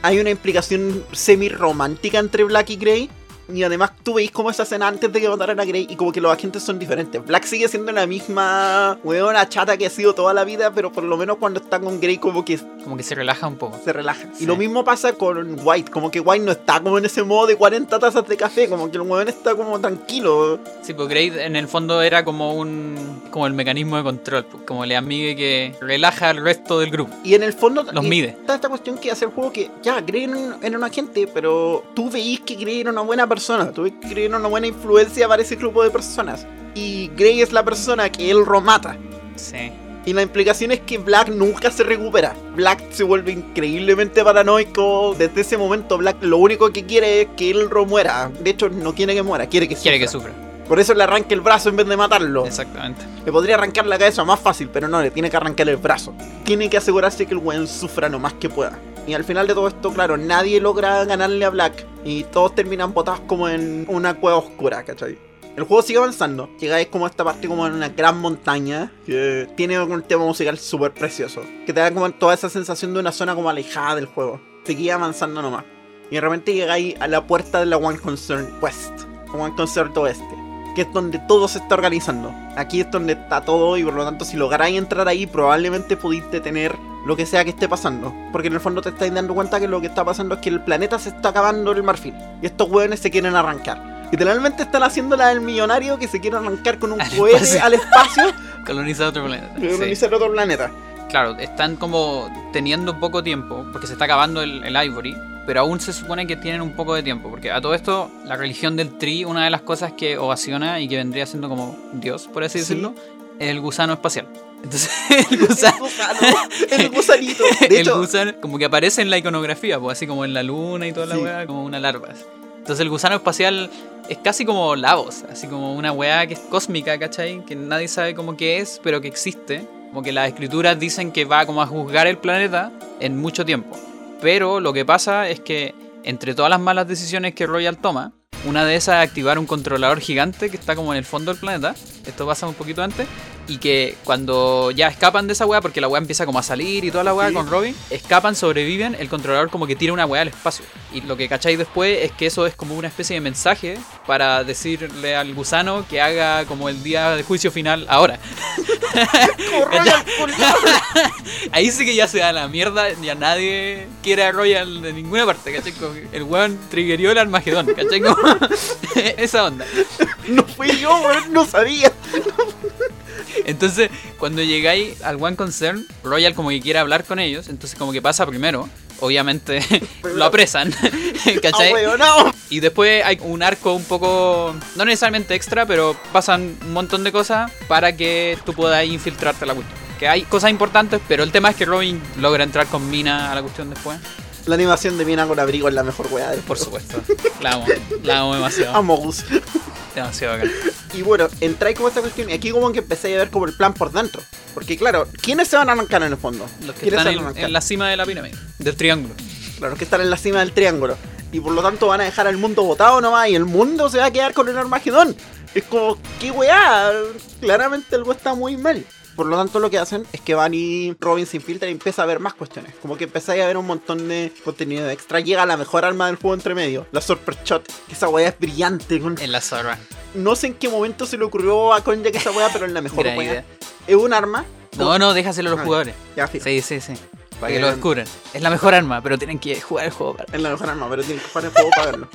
Hay una implicación semi-romántica entre Black y Grey. Y además tú veis como esa escena antes de que mataran a Grey y como que los agentes son diferentes. Black sigue siendo la misma weona chata que ha sido toda la vida, pero por lo menos cuando está con Grey como que Como que se relaja un poco. se relaja. Sí. Y lo mismo pasa con White, como que White no está como en ese modo de 40 tazas de café, como que el weón está como tranquilo. Sí, pues Grade en el fondo era como un como el mecanismo de control, pues, como el amigo que relaja al resto del grupo. Y en el fondo Los mide. Está esta cuestión que hace el juego que ya, Grey era un agente, pero tú veís que Grey era una buena persona, tú veis que una buena influencia para ese grupo de personas. Y Grey es la persona que él romata. Sí. Y la implicación es que Black nunca se recupera. Black se vuelve increíblemente paranoico. Desde ese momento, Black lo único que quiere es que él ro muera. De hecho, no quiere que muera, quiere que Quiere que sufra. sufra. Por eso le arranca el brazo en vez de matarlo. Exactamente. Le podría arrancar la cabeza más fácil, pero no, le tiene que arrancar el brazo. Tiene que asegurarse que el weón sufra lo más que pueda. Y al final de todo esto, claro, nadie logra ganarle a Black. Y todos terminan botados como en una cueva oscura, ¿cachai? El juego sigue avanzando. Llegáis como a esta parte como en una gran montaña. Que tiene un tema musical súper precioso. Que te da como toda esa sensación de una zona como alejada del juego. Seguía avanzando nomás. Y de repente llegáis a la puerta de la One Concern West. One Concern Oeste que es donde todo se está organizando. Aquí es donde está todo y por lo tanto si lográis entrar ahí probablemente podéis detener lo que sea que esté pasando. Porque en el fondo te estáis dando cuenta que lo que está pasando es que el planeta se está acabando el marfil. Y estos hueones se quieren arrancar. Literalmente están haciendo la del millonario que se quiere arrancar con un Al cohete espacio. al espacio Colonizar otro planeta. Sí. colonizar otro planeta. Claro, están como teniendo poco tiempo, porque se está acabando el, el Ivory, pero aún se supone que tienen un poco de tiempo, porque a todo esto, la religión del Tri, una de las cosas que ovaciona y que vendría siendo como Dios, por así Sí. decirlo, es el gusano espacial. Entonces, el gusano... El gusano, el gusanito. De el hecho, gusano como que aparece en la iconografía, pues así como en la luna y toda la Sí. weá, como una larva. Entonces el gusano espacial es casi como Lavos, así como una weá que es cósmica, ¿cachai? Que nadie sabe cómo que es, pero que existe. Como que las escrituras dicen que va como a juzgar el planeta en mucho tiempo. Pero lo que pasa es que entre todas las malas decisiones que Royal toma, una de esas es activar un controlador gigante que está como en el fondo del planeta. Esto pasa un poquito antes. Y que cuando ya escapan de esa weá, porque la weá empieza como a salir y toda la weá Sí. con Robin, escapan, sobreviven, el controlador como que tira una weá al espacio. Y lo que cacháis después es que eso es como una especie de mensaje para decirle al gusano que haga como el día de juicio final ahora. Royal. Ahí sí que ya se da la mierda, ya nadie quiere a Royal de ninguna parte, ¿cachai? El weón triggerió el Armagedón, ¿cachai? Como esa onda. No fui yo, weón, no sabía. Entonces, cuando llegáis al One Concern, Royal como que quiere hablar con ellos, entonces como que pasa primero. Obviamente lo apresan, ¿cachai? Ah, no. Y después hay un arco un poco, no necesariamente extra, pero pasan un montón de cosas para que tú puedas infiltrarte a la cuestión. Que hay cosas importantes, pero el tema es que Robin logra entrar con Mina a la cuestión después. La animación de Mina con abrigo es la mejor weá Por supuesto. La amo, la amo demasiado. Amo Gus. Demasiado bacán. Y bueno, entráis como esta cuestión y aquí como que empecé a ver como el plan por dentro. Porque claro, ¿quiénes se van a arrancar en el fondo? Los que ¿Quiénes están en, en la cima de la pirámide, del triángulo. Claro, que están en la cima del triángulo. Y por lo tanto van a dejar al mundo botado nomás y el mundo se va a quedar con el Armagedón. Es como, qué weá. Claramente algo está muy mal. Por lo tanto, lo que hacen es que van y Robin se infiltra y empieza a ver más cuestiones. Como que empezáis a ver un montón de contenido extra. Llega la mejor arma del juego entre medio, la Super Shot. Que esa weá es brillante. con- En la zorra. No sé en qué momento se le ocurrió a Konja que esa weá, pero es la mejor weá. idea. Es un arma. No, no, déjaselo a los Ah, jugadores. Ya. Sí, sí, sí. Para que lo descubran. Es la mejor arma, pero tienen que jugar el juego para. Es la mejor arma, pero tienes que jugar el juego para verlo.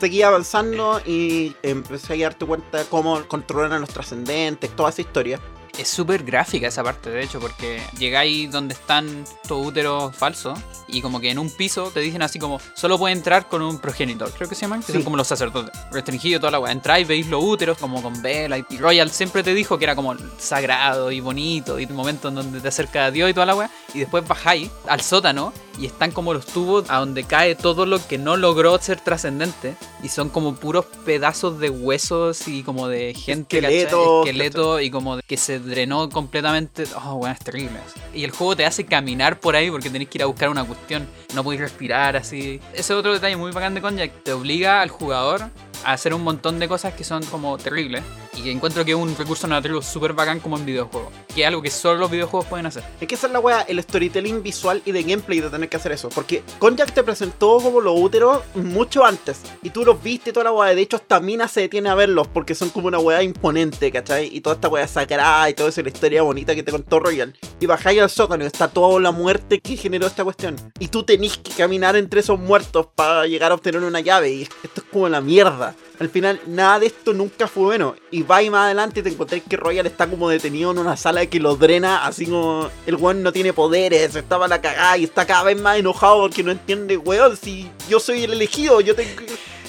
Seguí avanzando y empecé a darte cuenta de cómo controlan a los trascendentes, toda esa historia. Es súper gráfica esa parte, de hecho, porque llegáis donde están estos úteros falsos y como que en un piso te dicen así como, solo puede entrar con un progenitor, creo que se llaman, que Sí. son como los sacerdotes. Restringido toda la weá. Entráis, veis los úteros como con vela y Royal siempre te dijo que era como sagrado y bonito y un momento en donde te acerca a Dios y toda la weá. Y después bajáis al sótano y están como los tubos a donde cae todo lo que no logró ser trascendente y son como puros pedazos de huesos y como de gente, ¿cachai? Esqueletos, esqueleto y como de que se drenó completamente. Oh, bueno, es terrible. Y el juego te hace caminar por ahí porque tenés que ir a buscar una cuestión. No podéis respirar así. Ese es otro detalle muy bacán de Konjac. Te obliga al jugador a hacer un montón de cosas que son como terribles. Y encuentro que es un recurso narrativo súper bacán como en videojuegos. Que es algo que solo los videojuegos pueden hacer. Es que esa es la weá, el storytelling visual y de gameplay de tener que hacer eso. Porque Konjac te presentó como los úteros mucho antes. Y tú los viste toda la weá. De hecho, hasta Mina se detiene a verlos porque son como una weá imponente, ¿cachai? Y toda esta weá sagrada y toda esa la historia bonita que te contó Royal. Y bajáis al sótano y está toda la muerte que generó esta cuestión. Y tú tenés que caminar entre esos muertos para llegar a obtener una llave. Y esto es como la mierda. Al final, nada de esto nunca fue bueno. Vais más adelante y te encontré que Royal está como detenido en una sala que lo drena, así como el weón no tiene poderes, estaba la cagada y está cada vez más enojado porque no entiende, weón, si yo soy el elegido, yo tengo.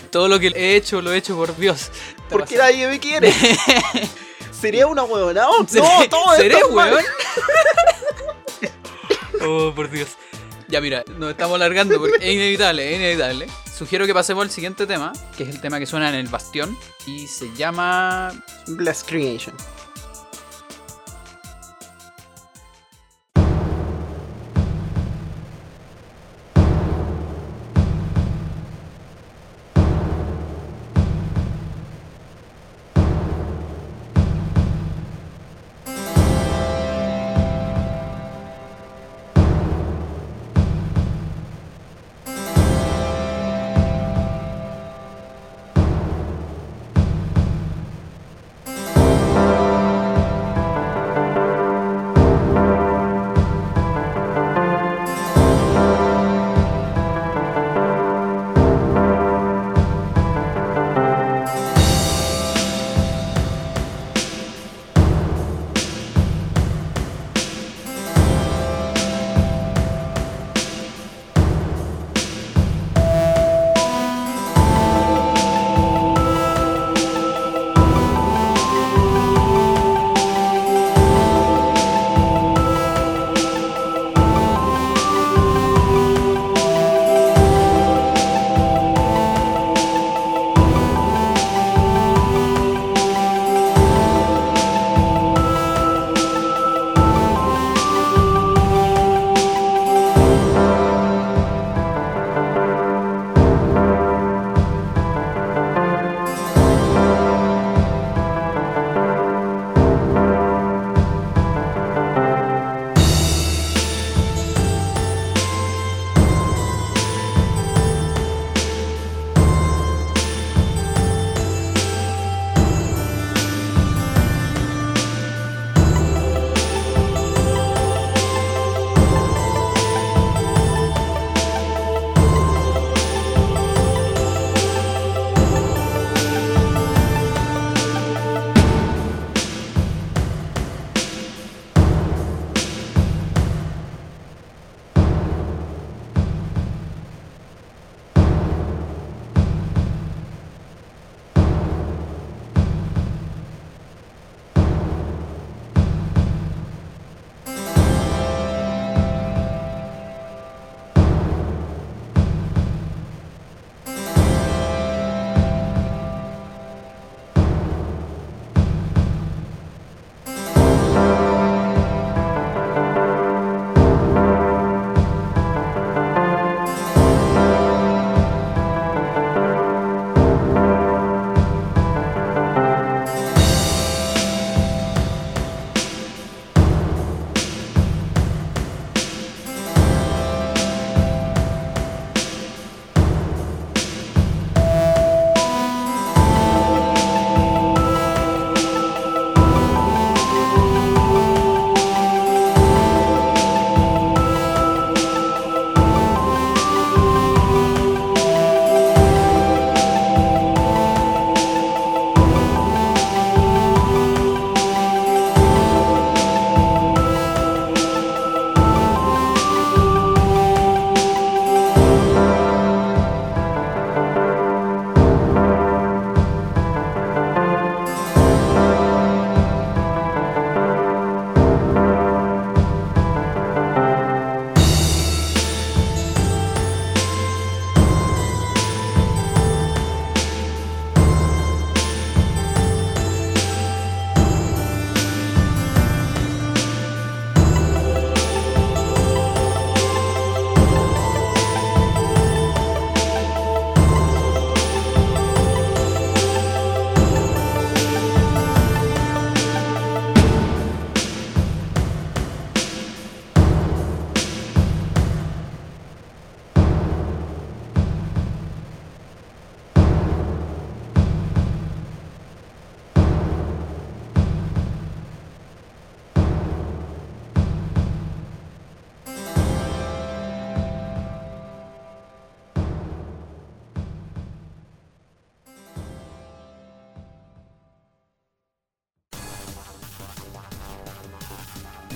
Todo lo que he hecho, lo he hecho por Dios. Te ¿Por qué pasa. nadie me quiere? ¿Sería una huevona? No, ¿Seré- todo ¿Seré esto es weón? oh, por Dios. Ya mira, nos estamos alargando porque es inevitable, es inevitable. Sugiero que pasemos al siguiente tema, que es el tema que suena en el bastión y se llama Blessed Creation.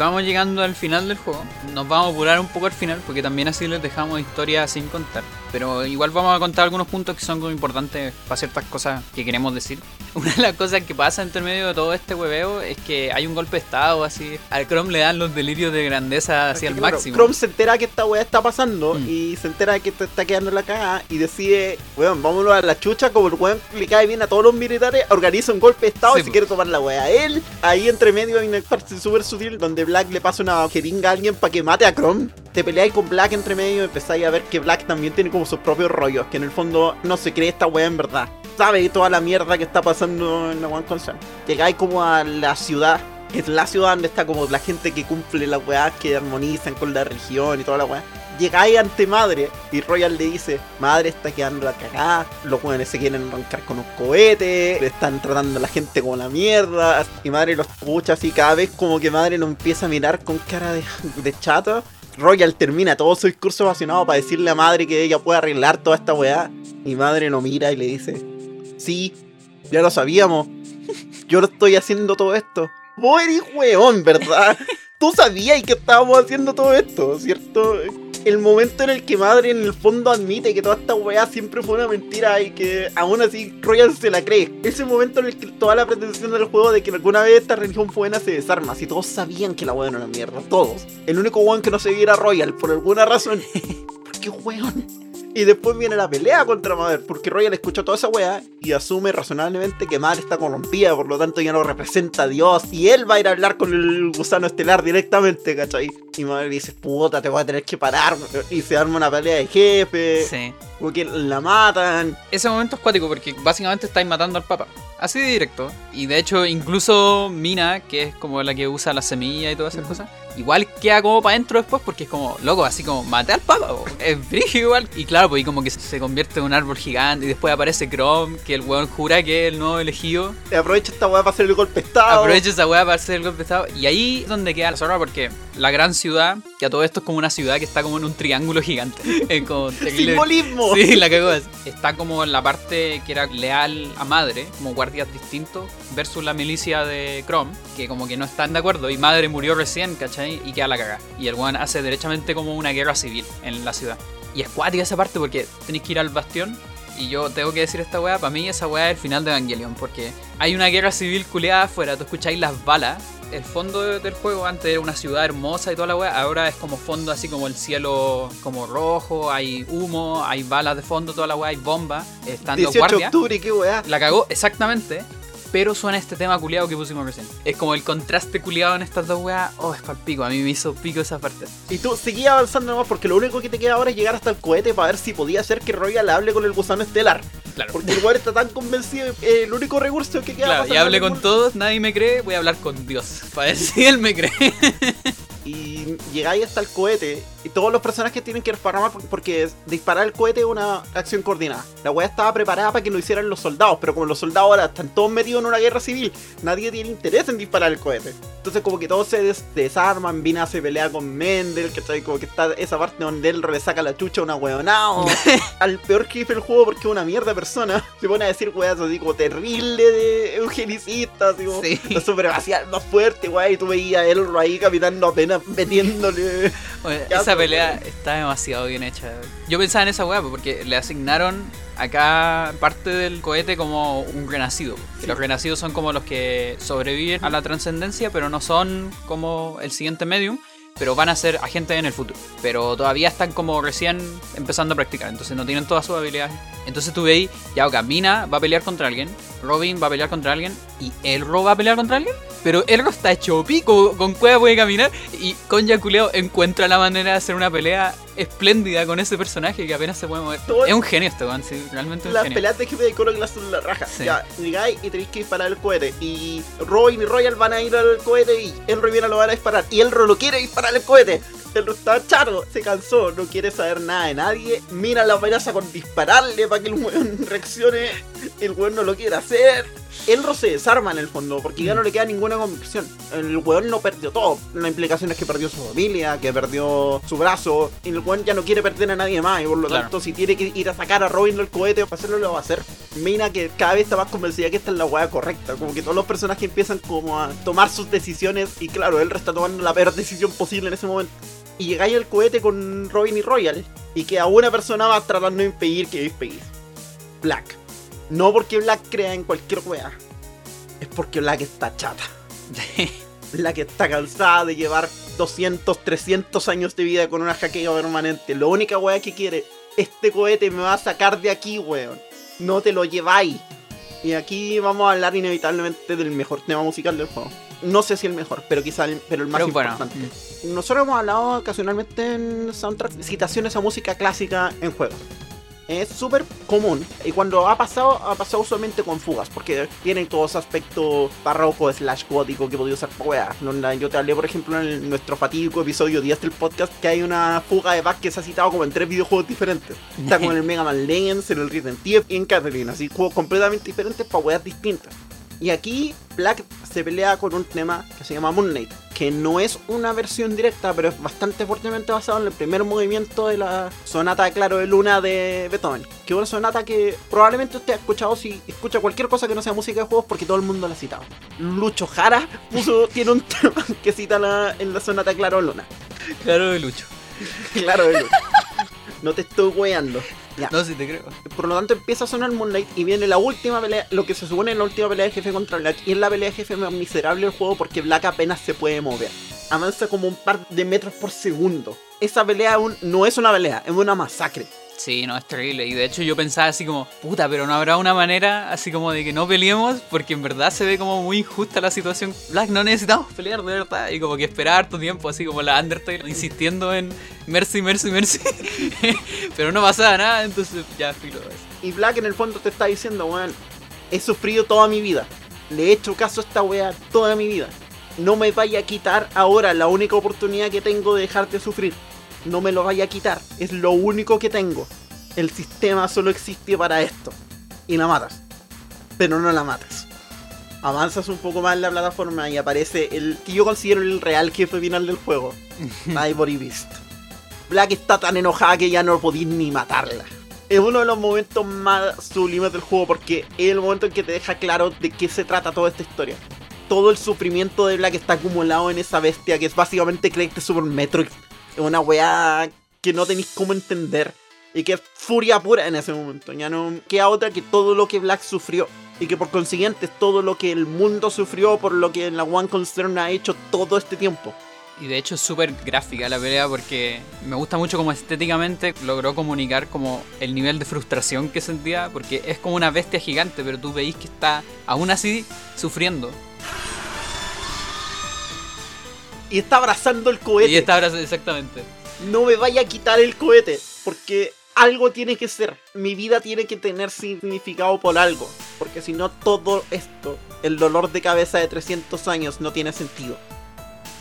Vamos llegando al final del juego. Nos vamos a apurar un poco al final porque también así les dejamos historia sin contar. Pero igual vamos a contar algunos puntos que son importantes para ciertas cosas que queremos decir. Una de las cosas que pasa entre medio de todo este hueveo es que hay un golpe de estado así. Al Chrome le dan los delirios de grandeza así al Claro, máximo. Chrome se entera que esta weá está pasando Mm. y se entera que te está quedando la cagada y decide, weón, vámonos a la chucha, como el weón le cae bien a todos los militares, organiza un golpe de estado Sí, y se quiere tomar la weá él. Ahí entre medio hay una parte súper sutil donde Black le pasa una jeringa a alguien para que mate a Chrome. Te peleáis con Black entre medio y empezáis a ver que Black también tiene como sus propios rollos, que en el fondo no se cree esta weá en verdad. Sabe toda la mierda que está pasando en la Console. Llegáis como a la ciudad que es la ciudad donde está como la gente que cumple las weas que armonizan con la región y toda la weá. Llegáis ante madre y Royal le dice, madre está quedando la cagada, los weones se quieren arrancar con un cohete, le están tratando a la gente como la mierda, y madre los escucha así cada vez como que madre lo empieza a mirar con cara de, de chato. Royal termina todo su discurso apasionado para decirle a madre que ella puede arreglar toda esta weá. Y madre lo mira y le dice, sí, ya lo sabíamos, yo lo estoy haciendo todo esto. Vos eres weón, ¿verdad? Tú sabías que estábamos haciendo todo esto, ¿cierto? El momento en el que madre en el fondo admite que toda esta weá siempre fue una mentira y que aún así Royal se la cree. Ese momento en el que toda la pretensión del juego de que alguna vez esta religión fue buena se desarma. Si todos sabían que la weá era una mierda, todos. El único weón que no se era Royal, por alguna razón. ¿Por qué weón? Y después viene la pelea contra Mother, porque Royal escucha toda esa weá y asume razonablemente que Mother está corrompida, por lo tanto ya no representa a Dios. Y él va a ir a hablar con el gusano estelar directamente, ¿cachai? Y Mother dice, puta, te voy a tener que parar. Y se arma una pelea de jefe, Sí. porque la matan. Ese momento es cuático porque básicamente estáis matando al papa. Así de directo. Y de hecho, incluso Mina, que es como la que usa la semilla y todas esas cosas, igual queda como para adentro después porque es como, loco, así como, maté al papa. Es brígido igual. Y claro, pues y como que se convierte en un árbol gigante y después aparece Chrome, que el weón jura que es el nuevo elegido. Y aprovecha esta weá para hacer el golpe de estado. Aprovecha esa weá para hacer el golpe de estado. Y ahí es donde queda la zorra porque la gran ciudad, que a todo esto es como una ciudad que está como en un triángulo gigante. Terrible- Simbolismo. Sí, la cagó. Está como en la parte que era leal a Madre, como guardias distintos, versus la milicia de Chrome, que como que no están de acuerdo. Y Madre murió recién, ¿cachai? Y queda la cagada. Y el one hace derechamente como una guerra civil en la ciudad. Y es cuática esa parte porque tenéis que ir al bastión. Y yo tengo que decir esta weá, para mí esa weá es el final de Evangelion, porque hay una guerra civil culeada afuera, tú escucháis las balas. El fondo de- del juego antes era una ciudad hermosa y toda la weá, ahora es como fondo así como el cielo como rojo, hay humo, hay balas de fondo, toda la weá, hay bombas, están los 18 de guardias. octubre, qué weá. La cagó exactamente, pero suena este tema culiado que pusimos recién. Es como el contraste culiado en estas dos weas, oh, es pal pico, a mí me hizo pico esa parte. Y tú seguías avanzando nomás porque lo único que te queda ahora es llegar hasta el cohete para ver si podía ser que Royal hable con el gusano estelar. Claro. Porque el weón está tan convencido, eh, el único recurso que queda Claro, para y salvar con todos, nadie me cree, voy a hablar con Dios. Para ver si él me cree. Y llegáis hasta el cohete y todos los personajes tienen que desparramar por- porque disparar el cohete es una acción coordinada. La weá estaba preparada para que lo hicieran los soldados, pero como los soldados ahora están todos metidos en una guerra civil, nadie tiene interés en disparar el cohete. Entonces como que todos se des- desarman, Vina se pelea con Mendel, que como que está esa parte donde él le saca la chucha a una weonao. al peor jefe del juego porque es una mierda persona. Se pone a decir weas así como terrible de eugenicista, así como Sí. la supremacía más fuerte, wey, y tú veías a él ahí caminando apenas metiéndole. Ya, esa pues, pelea bueno. está demasiado bien hecha. Yo pensaba en esa weá pues, porque le asignaron acá parte del cohete como un renacido. Sí. los renacidos son como los que sobreviven a la trascendencia, pero no son como el siguiente medium. Pero van a ser agentes en el futuro. Pero todavía están como recién empezando a practicar. Entonces no tienen todas sus habilidades. Entonces tú veis, ya, ok, Mina va a pelear contra alguien. Robin va a pelear contra alguien. Y Elro va a pelear contra alguien. Pero Elro está hecho pico. Con cueva puede caminar. Y con Yaculeo encuentra la manera de hacer una pelea espléndida con ese personaje que apenas se puede mover. Todo- Es un genio este weón, sí, realmente un Las genio. peleas de jefe de coro que son la raja. Sí. Ya, llegáis y tenéis que disparar el cohete. Y Robin y Royal van a ir al cohete y Elro viene a lo van a disparar. Y Elro no quiere disparar el cohete. Elro está chato, se cansó, no quiere saber nada de nadie. Mira la amenaza con dispararle para que el weón reaccione. el weón no lo quiere hacer. Elro se desarma en el fondo, porque ya no le queda ninguna convicción. El weón no perdió todo. La implicación es que perdió su familia, que perdió su brazo, y el weón ya no quiere perder a nadie más, y por lo Claro. tanto, si tiene que ir a sacar a Robin del cohete para hacerlo, lo va a hacer. Mina que cada vez está más convencida que esta es la weá correcta. Como que todos los personajes empiezan como a tomar sus decisiones, y claro, él está tomando la peor decisión posible en ese momento. Y llegáis al cohete con Robin y Royal, y que a una persona va tratando de impedir que despeguéis. Black. No porque Black crea en cualquier wea. Es porque Black está chata. Black está cansada de llevar 200, 300 años de vida con una jaqueca permanente. La única wea que quiere, este cohete me va a sacar de aquí, weón. No te lo lleváis. Y aquí vamos a hablar inevitablemente del mejor tema musical del juego. No sé si el mejor, pero quizá el, pero el más Pero bueno, importante. Nosotros hemos hablado ocasionalmente en soundtrack citaciones a música clásica en juegos. Es súper común y cuando ha pasado, ha pasado usualmente con fugas, porque tienen todo ese aspecto barroco slash gótico que podía usar para Yo te hablé, por ejemplo, en el- nuestro fatídico episodio 10 del podcast, que hay una fuga de Bach que se ha citado como en tres videojuegos diferentes. Está como en el Mega Man Legends, en el Resident Evil y en Catherine, así juegos completamente diferentes para weas distintas. Y aquí Black se pelea con un tema que se llama Moon Knight, que no es una versión directa, pero es bastante fuertemente basado en el primer movimiento de la sonata Claro de Luna de Beethoven. Que es una sonata que probablemente usted ha escuchado si escucha cualquier cosa que no sea música de juegos porque todo el mundo la ha citado. Lucho Jara puso, tiene un tema que cita la- en la sonata Claro de Luna. Claro de Lucho. Claro de Luna. No te estoy weando. Ya. No, si te creo. Por lo tanto empieza a sonar Moonlight y viene la última pelea, lo que se supone es la última pelea de jefe contra Black. Y es la pelea de jefe más miserable del juego porque Black apenas se puede mover. Avanza como un par de metros por segundo. Esa pelea aún no es una pelea, es una masacre. Sí, no, es terrible. Y de hecho yo pensaba así como, puta, pero no habrá una manera así como de que no peleemos, porque en verdad se ve como muy injusta la situación. Black, no necesitamos pelear, de verdad. Y como que esperar harto tiempo, así como la Undertale insistiendo en Mercy, Mercy, Mercy. pero no pasaba nada, entonces ya filo. Y Black en el fondo te está diciendo, weón, he sufrido toda mi vida. Le he hecho caso a esta wea toda mi vida. No me vaya a quitar ahora la única oportunidad que tengo de dejar de sufrir. No me lo vaya a quitar. Es lo único que tengo. El sistema solo existe para esto. Y la matas. Pero no la matas. Avanzas un poco más en la plataforma y aparece el que yo considero el real jefe final del juego. Ivory Beast. Black está tan enojada que ya no podéis ni matarla. Es uno de los momentos más sublimes del juego porque es el momento en que te deja claro de qué se trata toda esta historia. Todo el sufrimiento de Black está acumulado en esa bestia que es básicamente creerte Super Metroid. Una weá que no tenéis cómo entender. Y que es furia pura en ese momento. Ya no queda otra que todo lo que Black sufrió. Y que por consiguiente es todo lo que el mundo sufrió por lo que la One Concern ha hecho todo este tiempo. Y de hecho es súper gráfica la pelea porque me gusta mucho como estéticamente logró comunicar como el nivel de frustración que sentía porque es como una bestia gigante pero tú veis que está aún así sufriendo. Y está abrazando el cohete. Y está ahora exactamente. no me vaya a quitar el cohete, porque algo tiene que ser, mi vida tiene que tener significado por algo, porque si no todo esto, el dolor de cabeza de 300 años no tiene sentido.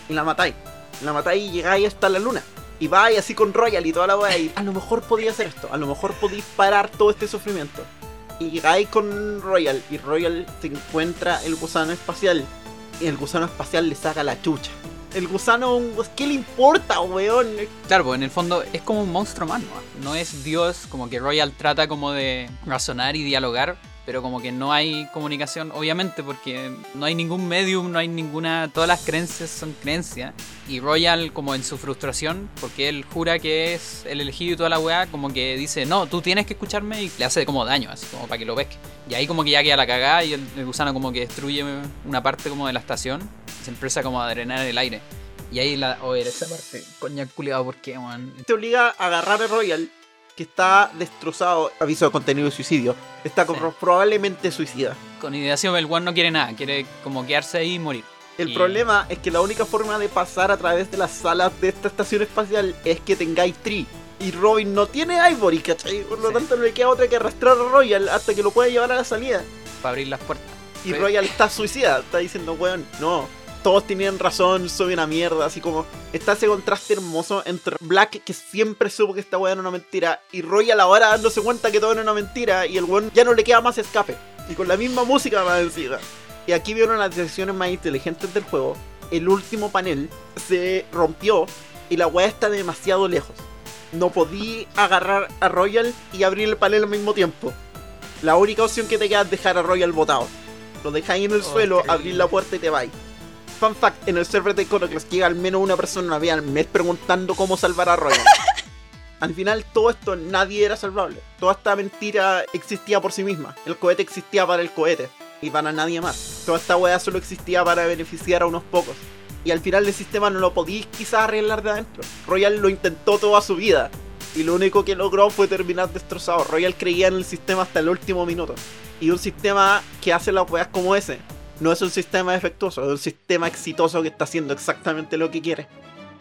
Y la matáis, la matáis y llegáis hasta la luna. Y vais así con Royal y toda la weá y a lo mejor podía hacer esto, a lo mejor podéis parar todo este sufrimiento. Y llegáis con Royal y Royal se encuentra el gusano espacial y el gusano espacial le saca la chucha. El gusano, ¿qué le importa, weón? Claro, pues en el fondo es como un monstruo más, ¿no? No es Dios, como que Royal trata como de razonar y dialogar, pero como que no hay comunicación, obviamente, porque no hay ningún medium, no hay ninguna... Todas las creencias son creencias. Y Royal, como en su frustración, porque él jura que es el elegido y toda la weá, como que dice, no, tú tienes que escucharme y le hace como daño, así como para que lo pesque. Y ahí como que ya queda la cagada y el, el gusano como que destruye una parte como de la estación y se empieza como a drenar el aire. Y ahí la. O era esa parte. Coña culiado, ¿por qué, man? te obliga a agarrar a Royal, que está destrozado, aviso de contenido de suicidio, está Sí. probablemente suicida. Con ideación, el one no quiere nada, quiere como quedarse ahí y morir. El Y- problema es que la única forma de pasar a través de las salas de esta estación espacial es que tengáis Tree. Y Robin no tiene Ivory, ¿cachai? Por lo Sí. tanto no le queda otra que arrastrar a Royal hasta que lo pueda llevar a la salida. Para abrir las puertas. Y. Royal está suicida, está diciendo, weón, no, todos tenían razón, soy una mierda, así como está ese contraste hermoso entre Black, que siempre supo que esta weá era una mentira, y Royal ahora dándose cuenta que todo era una mentira, y el weón ya no le queda más escape, y con la misma música más encima. Y aquí vieron las decisiones más inteligentes del juego. El último panel se rompió y la weá está demasiado lejos. No podí agarrar a Royal y abrir el panel al mismo tiempo. La única opción que te queda es dejar a Royal botado. Lo dejáis en el Oh, suelo, increíble. abrir la puerta y te vais. Fun fact, en el server de Iconoclast llega al menos una persona una vez al mes preguntando cómo salvar a Royal. al final todo esto nadie era salvable. Toda esta mentira existía por sí misma. El cohete existía para el cohete y para nadie más. Toda esta weá solo existía para beneficiar a unos pocos. Y al final el sistema no lo podéis quizás arreglar de adentro. Royal lo intentó toda su vida. Y lo único que logró fue terminar destrozado. Royal creía en el sistema hasta el último minuto. Y un sistema que hace las weas como ese no es un sistema defectuoso, es un sistema exitoso que está haciendo exactamente lo que quiere.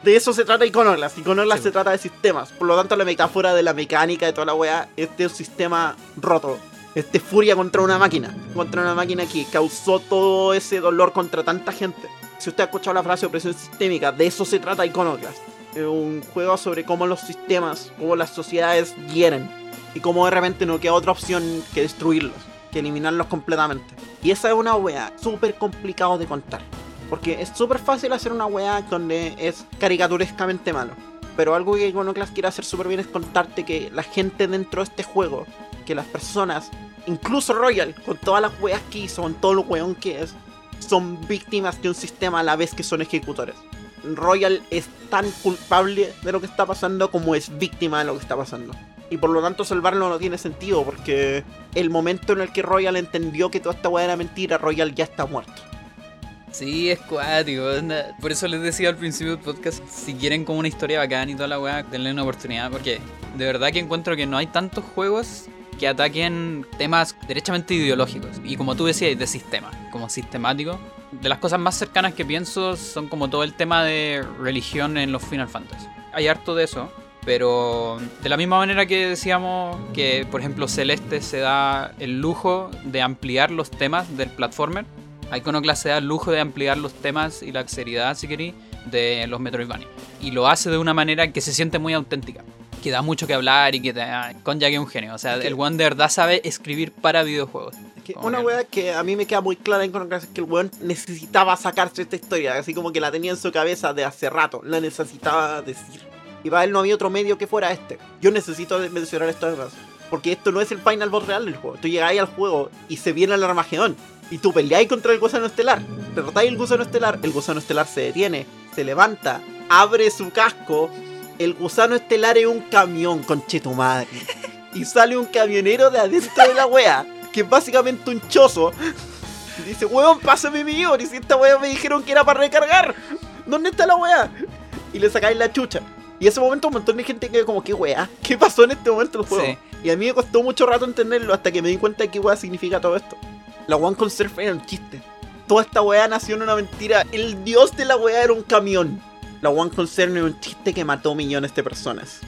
De eso se trata Iconoclast. Iconoclast Sí. se trata de sistemas. Por lo tanto, la metáfora de la mecánica de toda la wea, este es un sistema roto. Este es furia contra una máquina. Contra una máquina que causó todo ese dolor contra tanta gente. Si usted ha escuchado la frase opresión sistémica, de eso se trata Iconoclast. Es un juego sobre cómo los sistemas, cómo las sociedades hieren. Y cómo de repente no queda otra opción que destruirlos, que eliminarlos completamente. Y esa es una wea súper complicado de contar. Porque es súper fácil hacer una wea donde es caricaturescamente malo. Pero algo que Iconoclast quiere hacer súper bien es contarte que la gente dentro de este juego, que las personas, incluso Royal, con todas las weas que hizo, con todo lo weón que es, son víctimas de un sistema a la vez que son ejecutores. Royal es tan culpable de lo que está pasando como es víctima de lo que está pasando. Y por lo tanto salvarlo no tiene sentido porque el momento en el que Royal entendió que toda esta weá era mentira, Royal ya está muerto. Sí, es cuático. Por eso les decía al principio del podcast, si quieren como una historia bacán y toda la weá, denle una oportunidad. Porque de verdad que encuentro que no hay tantos juegos que ataquen temas derechamente ideológicos. Y como tú decías, de sistema, como sistemático. De las cosas más cercanas que pienso son como todo el tema de religión en los Final Fantasy. Hay harto de eso. Pero de la misma manera que decíamos que, por ejemplo, Celeste se da el lujo de ampliar los temas del platformer, Iconoclast se da el lujo de ampliar los temas y la seriedad, si queréis, de los Metroidvania. Y lo hace de una manera que se siente muy auténtica. Que da mucho que hablar y que te, ah, Konja que es un genio. O sea, el one de verdad sabe escribir para videojuegos. Que una weá que a mí me queda muy clara en Iconoclast es que el weón necesitaba sacarse esta historia, así como que la tenía en su cabeza de hace rato, la necesitaba decir. Y para él no había otro medio que fuera este. Yo necesito mencionar esto además. Porque esto no es el final boss real del juego. Tú llegáis al juego y se viene el Armagedón. Y tú peleáis contra el gusano estelar. Derrotáis el gusano estelar. El gusano estelar se detiene, se levanta, abre su casco. El gusano estelar es un camión, conche tu madre. Y sale un camionero de adentro de la wea. Que es básicamente un chozo. Y dice, weón, pásame mi Iori. Si esta wea me dijeron que era para recargar. ¿Dónde está la wea? Y le sacáis la chucha. Y ese momento un montón de gente quedó como, ¿qué wea? ¿Qué pasó en este momento del juego? Sí. Y a mí me costó mucho rato entenderlo hasta que me di cuenta de qué wea significa todo esto. La One Concert era un chiste. Toda esta wea nació en una mentira. El dios de la wea era un camión. La One Concern era un chiste que mató millones de personas.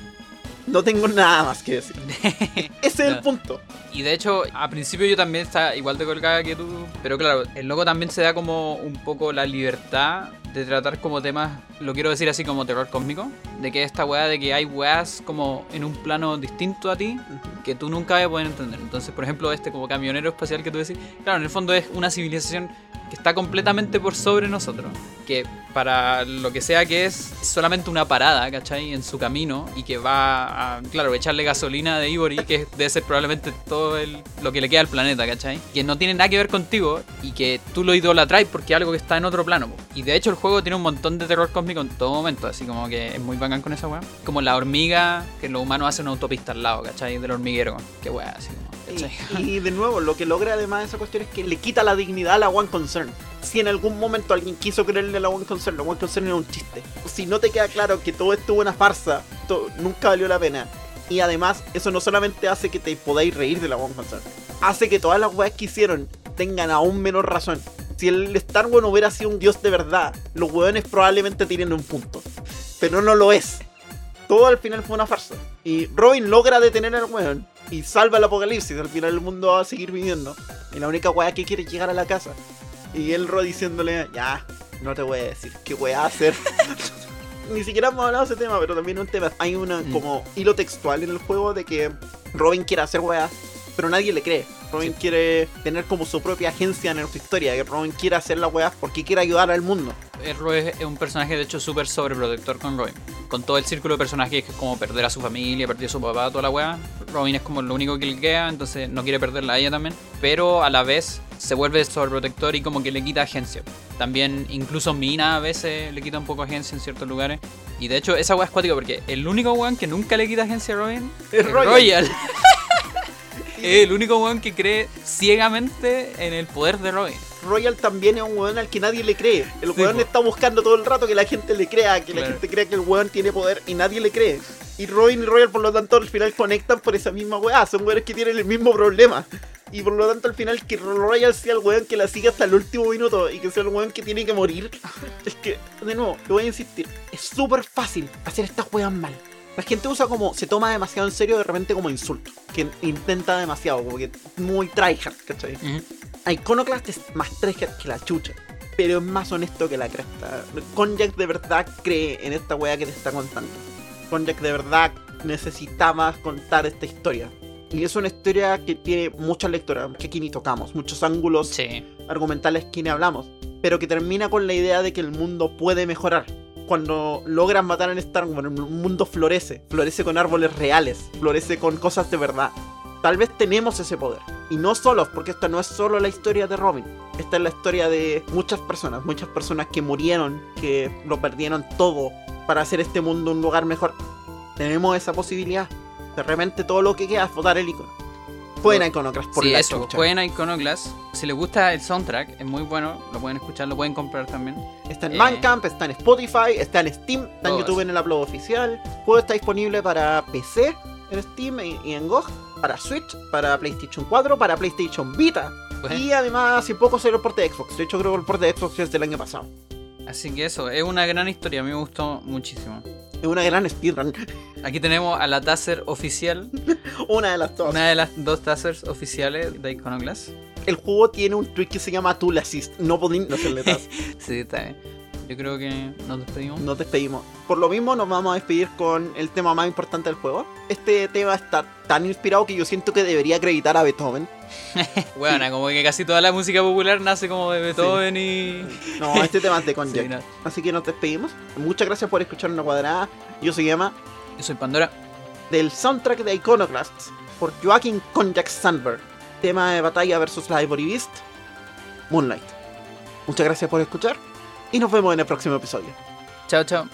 No tengo nada más que decir. Ese es el punto. Y de hecho, a principio yo también estaba igual de colgada que tú. Pero claro, el loco también se da como un poco la libertad de tratar como temas, lo quiero decir así como terror cósmico. De que esta weá de que hay weas como en un plano distinto a ti que tú nunca vas a poder entender. Entonces, por ejemplo, este como camionero espacial que tú decís, claro, en el fondo es una civilización que está completamente por sobre nosotros. Que para lo que sea que es, es solamente una parada, ¿cachai? En su camino y que va a, claro, echarle gasolina de Ivory, que debe ser probablemente todo el, lo que le queda al planeta, ¿cachai? Que no tiene nada que ver contigo y que tú lo idolatráis porque es algo que está en otro plano. Y de hecho el juego tiene un montón de terror cósmico en todo momento, así como que es muy bacán con esa weá. Como la hormiga, que los humanos hacen una autopista al lado, ¿cachai? Del hormiguero. Qué weá, así como. Y, de nuevo, lo que logra además de esa cuestión es que le quita la dignidad a la One Concern. Si en algún momento alguien quiso creerle a la One Concern, la One Concern era un chiste. Si no te queda claro que todo esto es una farsa, esto nunca valió la pena. Y además, eso no solamente hace que te podáis reír de la One Concern, hace que todas las weas que hicieron tengan aún menor razón. Si el Star Wars hubiera sido un dios de verdad, los weones probablemente tienen un punto. Pero no lo es. Todo al final fue una farsa. Y Robin logra detener al weón y salva el apocalipsis. Al final el mundo va a seguir viviendo. Y la única weá que quiere es llegar a la casa. Y el Ro diciéndole, ya, No te voy a decir qué a hacer. Ni siquiera hemos hablado de ese tema, pero también un tema. Hay un Mm. como hilo textual en el juego de que Robin quiere hacer weas, pero nadie le cree. Robin quiere tener como su propia agencia en su historia. Que Robin quiere hacer las weas porque quiere ayudar al mundo. Erro es, es un personaje de hecho súper sobreprotector con Robin. Con todo el círculo de personajes que es como perder a su familia, perder a su papá, toda la weá. Robin es como lo único que le queda, entonces no quiere perderla a ella también. Pero a la vez se vuelve sobreprotector y como que le quita agencia. También incluso Mina a veces le quita un poco agencia en ciertos lugares. Y de hecho esa weá es cuática porque el único weón que nunca le quita agencia a Robin Es Royal. es el único weón que cree ciegamente en el poder de Robin. Royal también es un weón al que nadie le cree. El Sí, weón po. está buscando todo el rato que la gente le crea, que la Claro. gente crea que el weón tiene poder y nadie le cree. Y Robin y Royal por lo tanto al final conectan por esa misma weá. Son weones que tienen el mismo problema. Y por lo tanto al final que Royal sea el weón que la sigue hasta el último minuto y que sea el weón que tiene que morir. Es que, de nuevo, te voy a insistir. Es súper fácil hacer estas weas mal. La gente usa como, se toma demasiado en serio de repente como insulto. Que intenta demasiado, como que muy tryhard, ¿cachai? Ujú. Iconoclast es más tryhard que la chucha. Pero es más honesto que la cresta. Konjak de verdad cree en esta wea que te está contando. Konjak de verdad necesitaba contar esta historia. Y es una historia que tiene muchas lecturas, que aquí ni tocamos, muchos ángulos Sí. argumentales que ni hablamos. Pero que termina con la idea de que el mundo puede mejorar. Cuando logran matar en Star Wars, el mundo florece. Florece con árboles reales. Florece con cosas de verdad. Tal vez tenemos ese poder. Y no solos, porque esta no es solo la historia de Robin. Esta es la historia de muchas personas. Muchas personas que murieron, que lo perdieron todo para hacer este mundo un lugar mejor. Tenemos esa posibilidad. De repente todo lo que queda es votar el icono. Pueden a Iconoclast por sí, la eso, chucha. jueguen a Iconoclast. Si les gusta el soundtrack, es muy bueno, lo pueden escuchar, lo pueden comprar también. Está en Eh. Bandcamp, está en Spotify, está en Steam, está en. YouTube en el upload oficial. El juego está disponible para PC en Steam y y en GOG, para Switch, para PlayStation 4, para PlayStation Vita. Pues, Y además, hace poco salió el porte de Xbox. De hecho, creo que el porte de Xbox es del año pasado. Así que eso, es una gran historia, a mí me gustó muchísimo. Es una gran speedrun. Aquí tenemos a la Taser oficial, una de las dos. una de las dos Tasers oficiales de Iconoclast. El juego tiene un tweak que se llama Tool Assist. No podéis no hacerle task. Sí, está bien. Yo creo que nos despedimos. Nos despedimos. Por lo mismo, nos vamos a despedir con el tema más importante del juego. Este tema está tan inspirado que yo siento que debería acreditar a Beethoven. Bueno, como que casi toda la música popular nace como de Beethoven y. No, este tema es de. Sí, no. Así que nos despedimos. Muchas gracias por escuchar una cuadrada. Yo soy Emma, Yo soy Pandora. del soundtrack de Iconoclast por Joaquin Konjak Sandberg. Tema de batalla versus la Ivory Beast, Moonlight. Muchas gracias por escuchar y nos vemos en el próximo episodio. Chao, chao.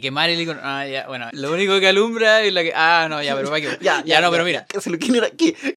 Que quemar el icono. Ah, ya, bueno. Lo único que alumbra es la que. Ah, no, ya, pero va que. Ya, ya, no, pero mira. Que se lo que,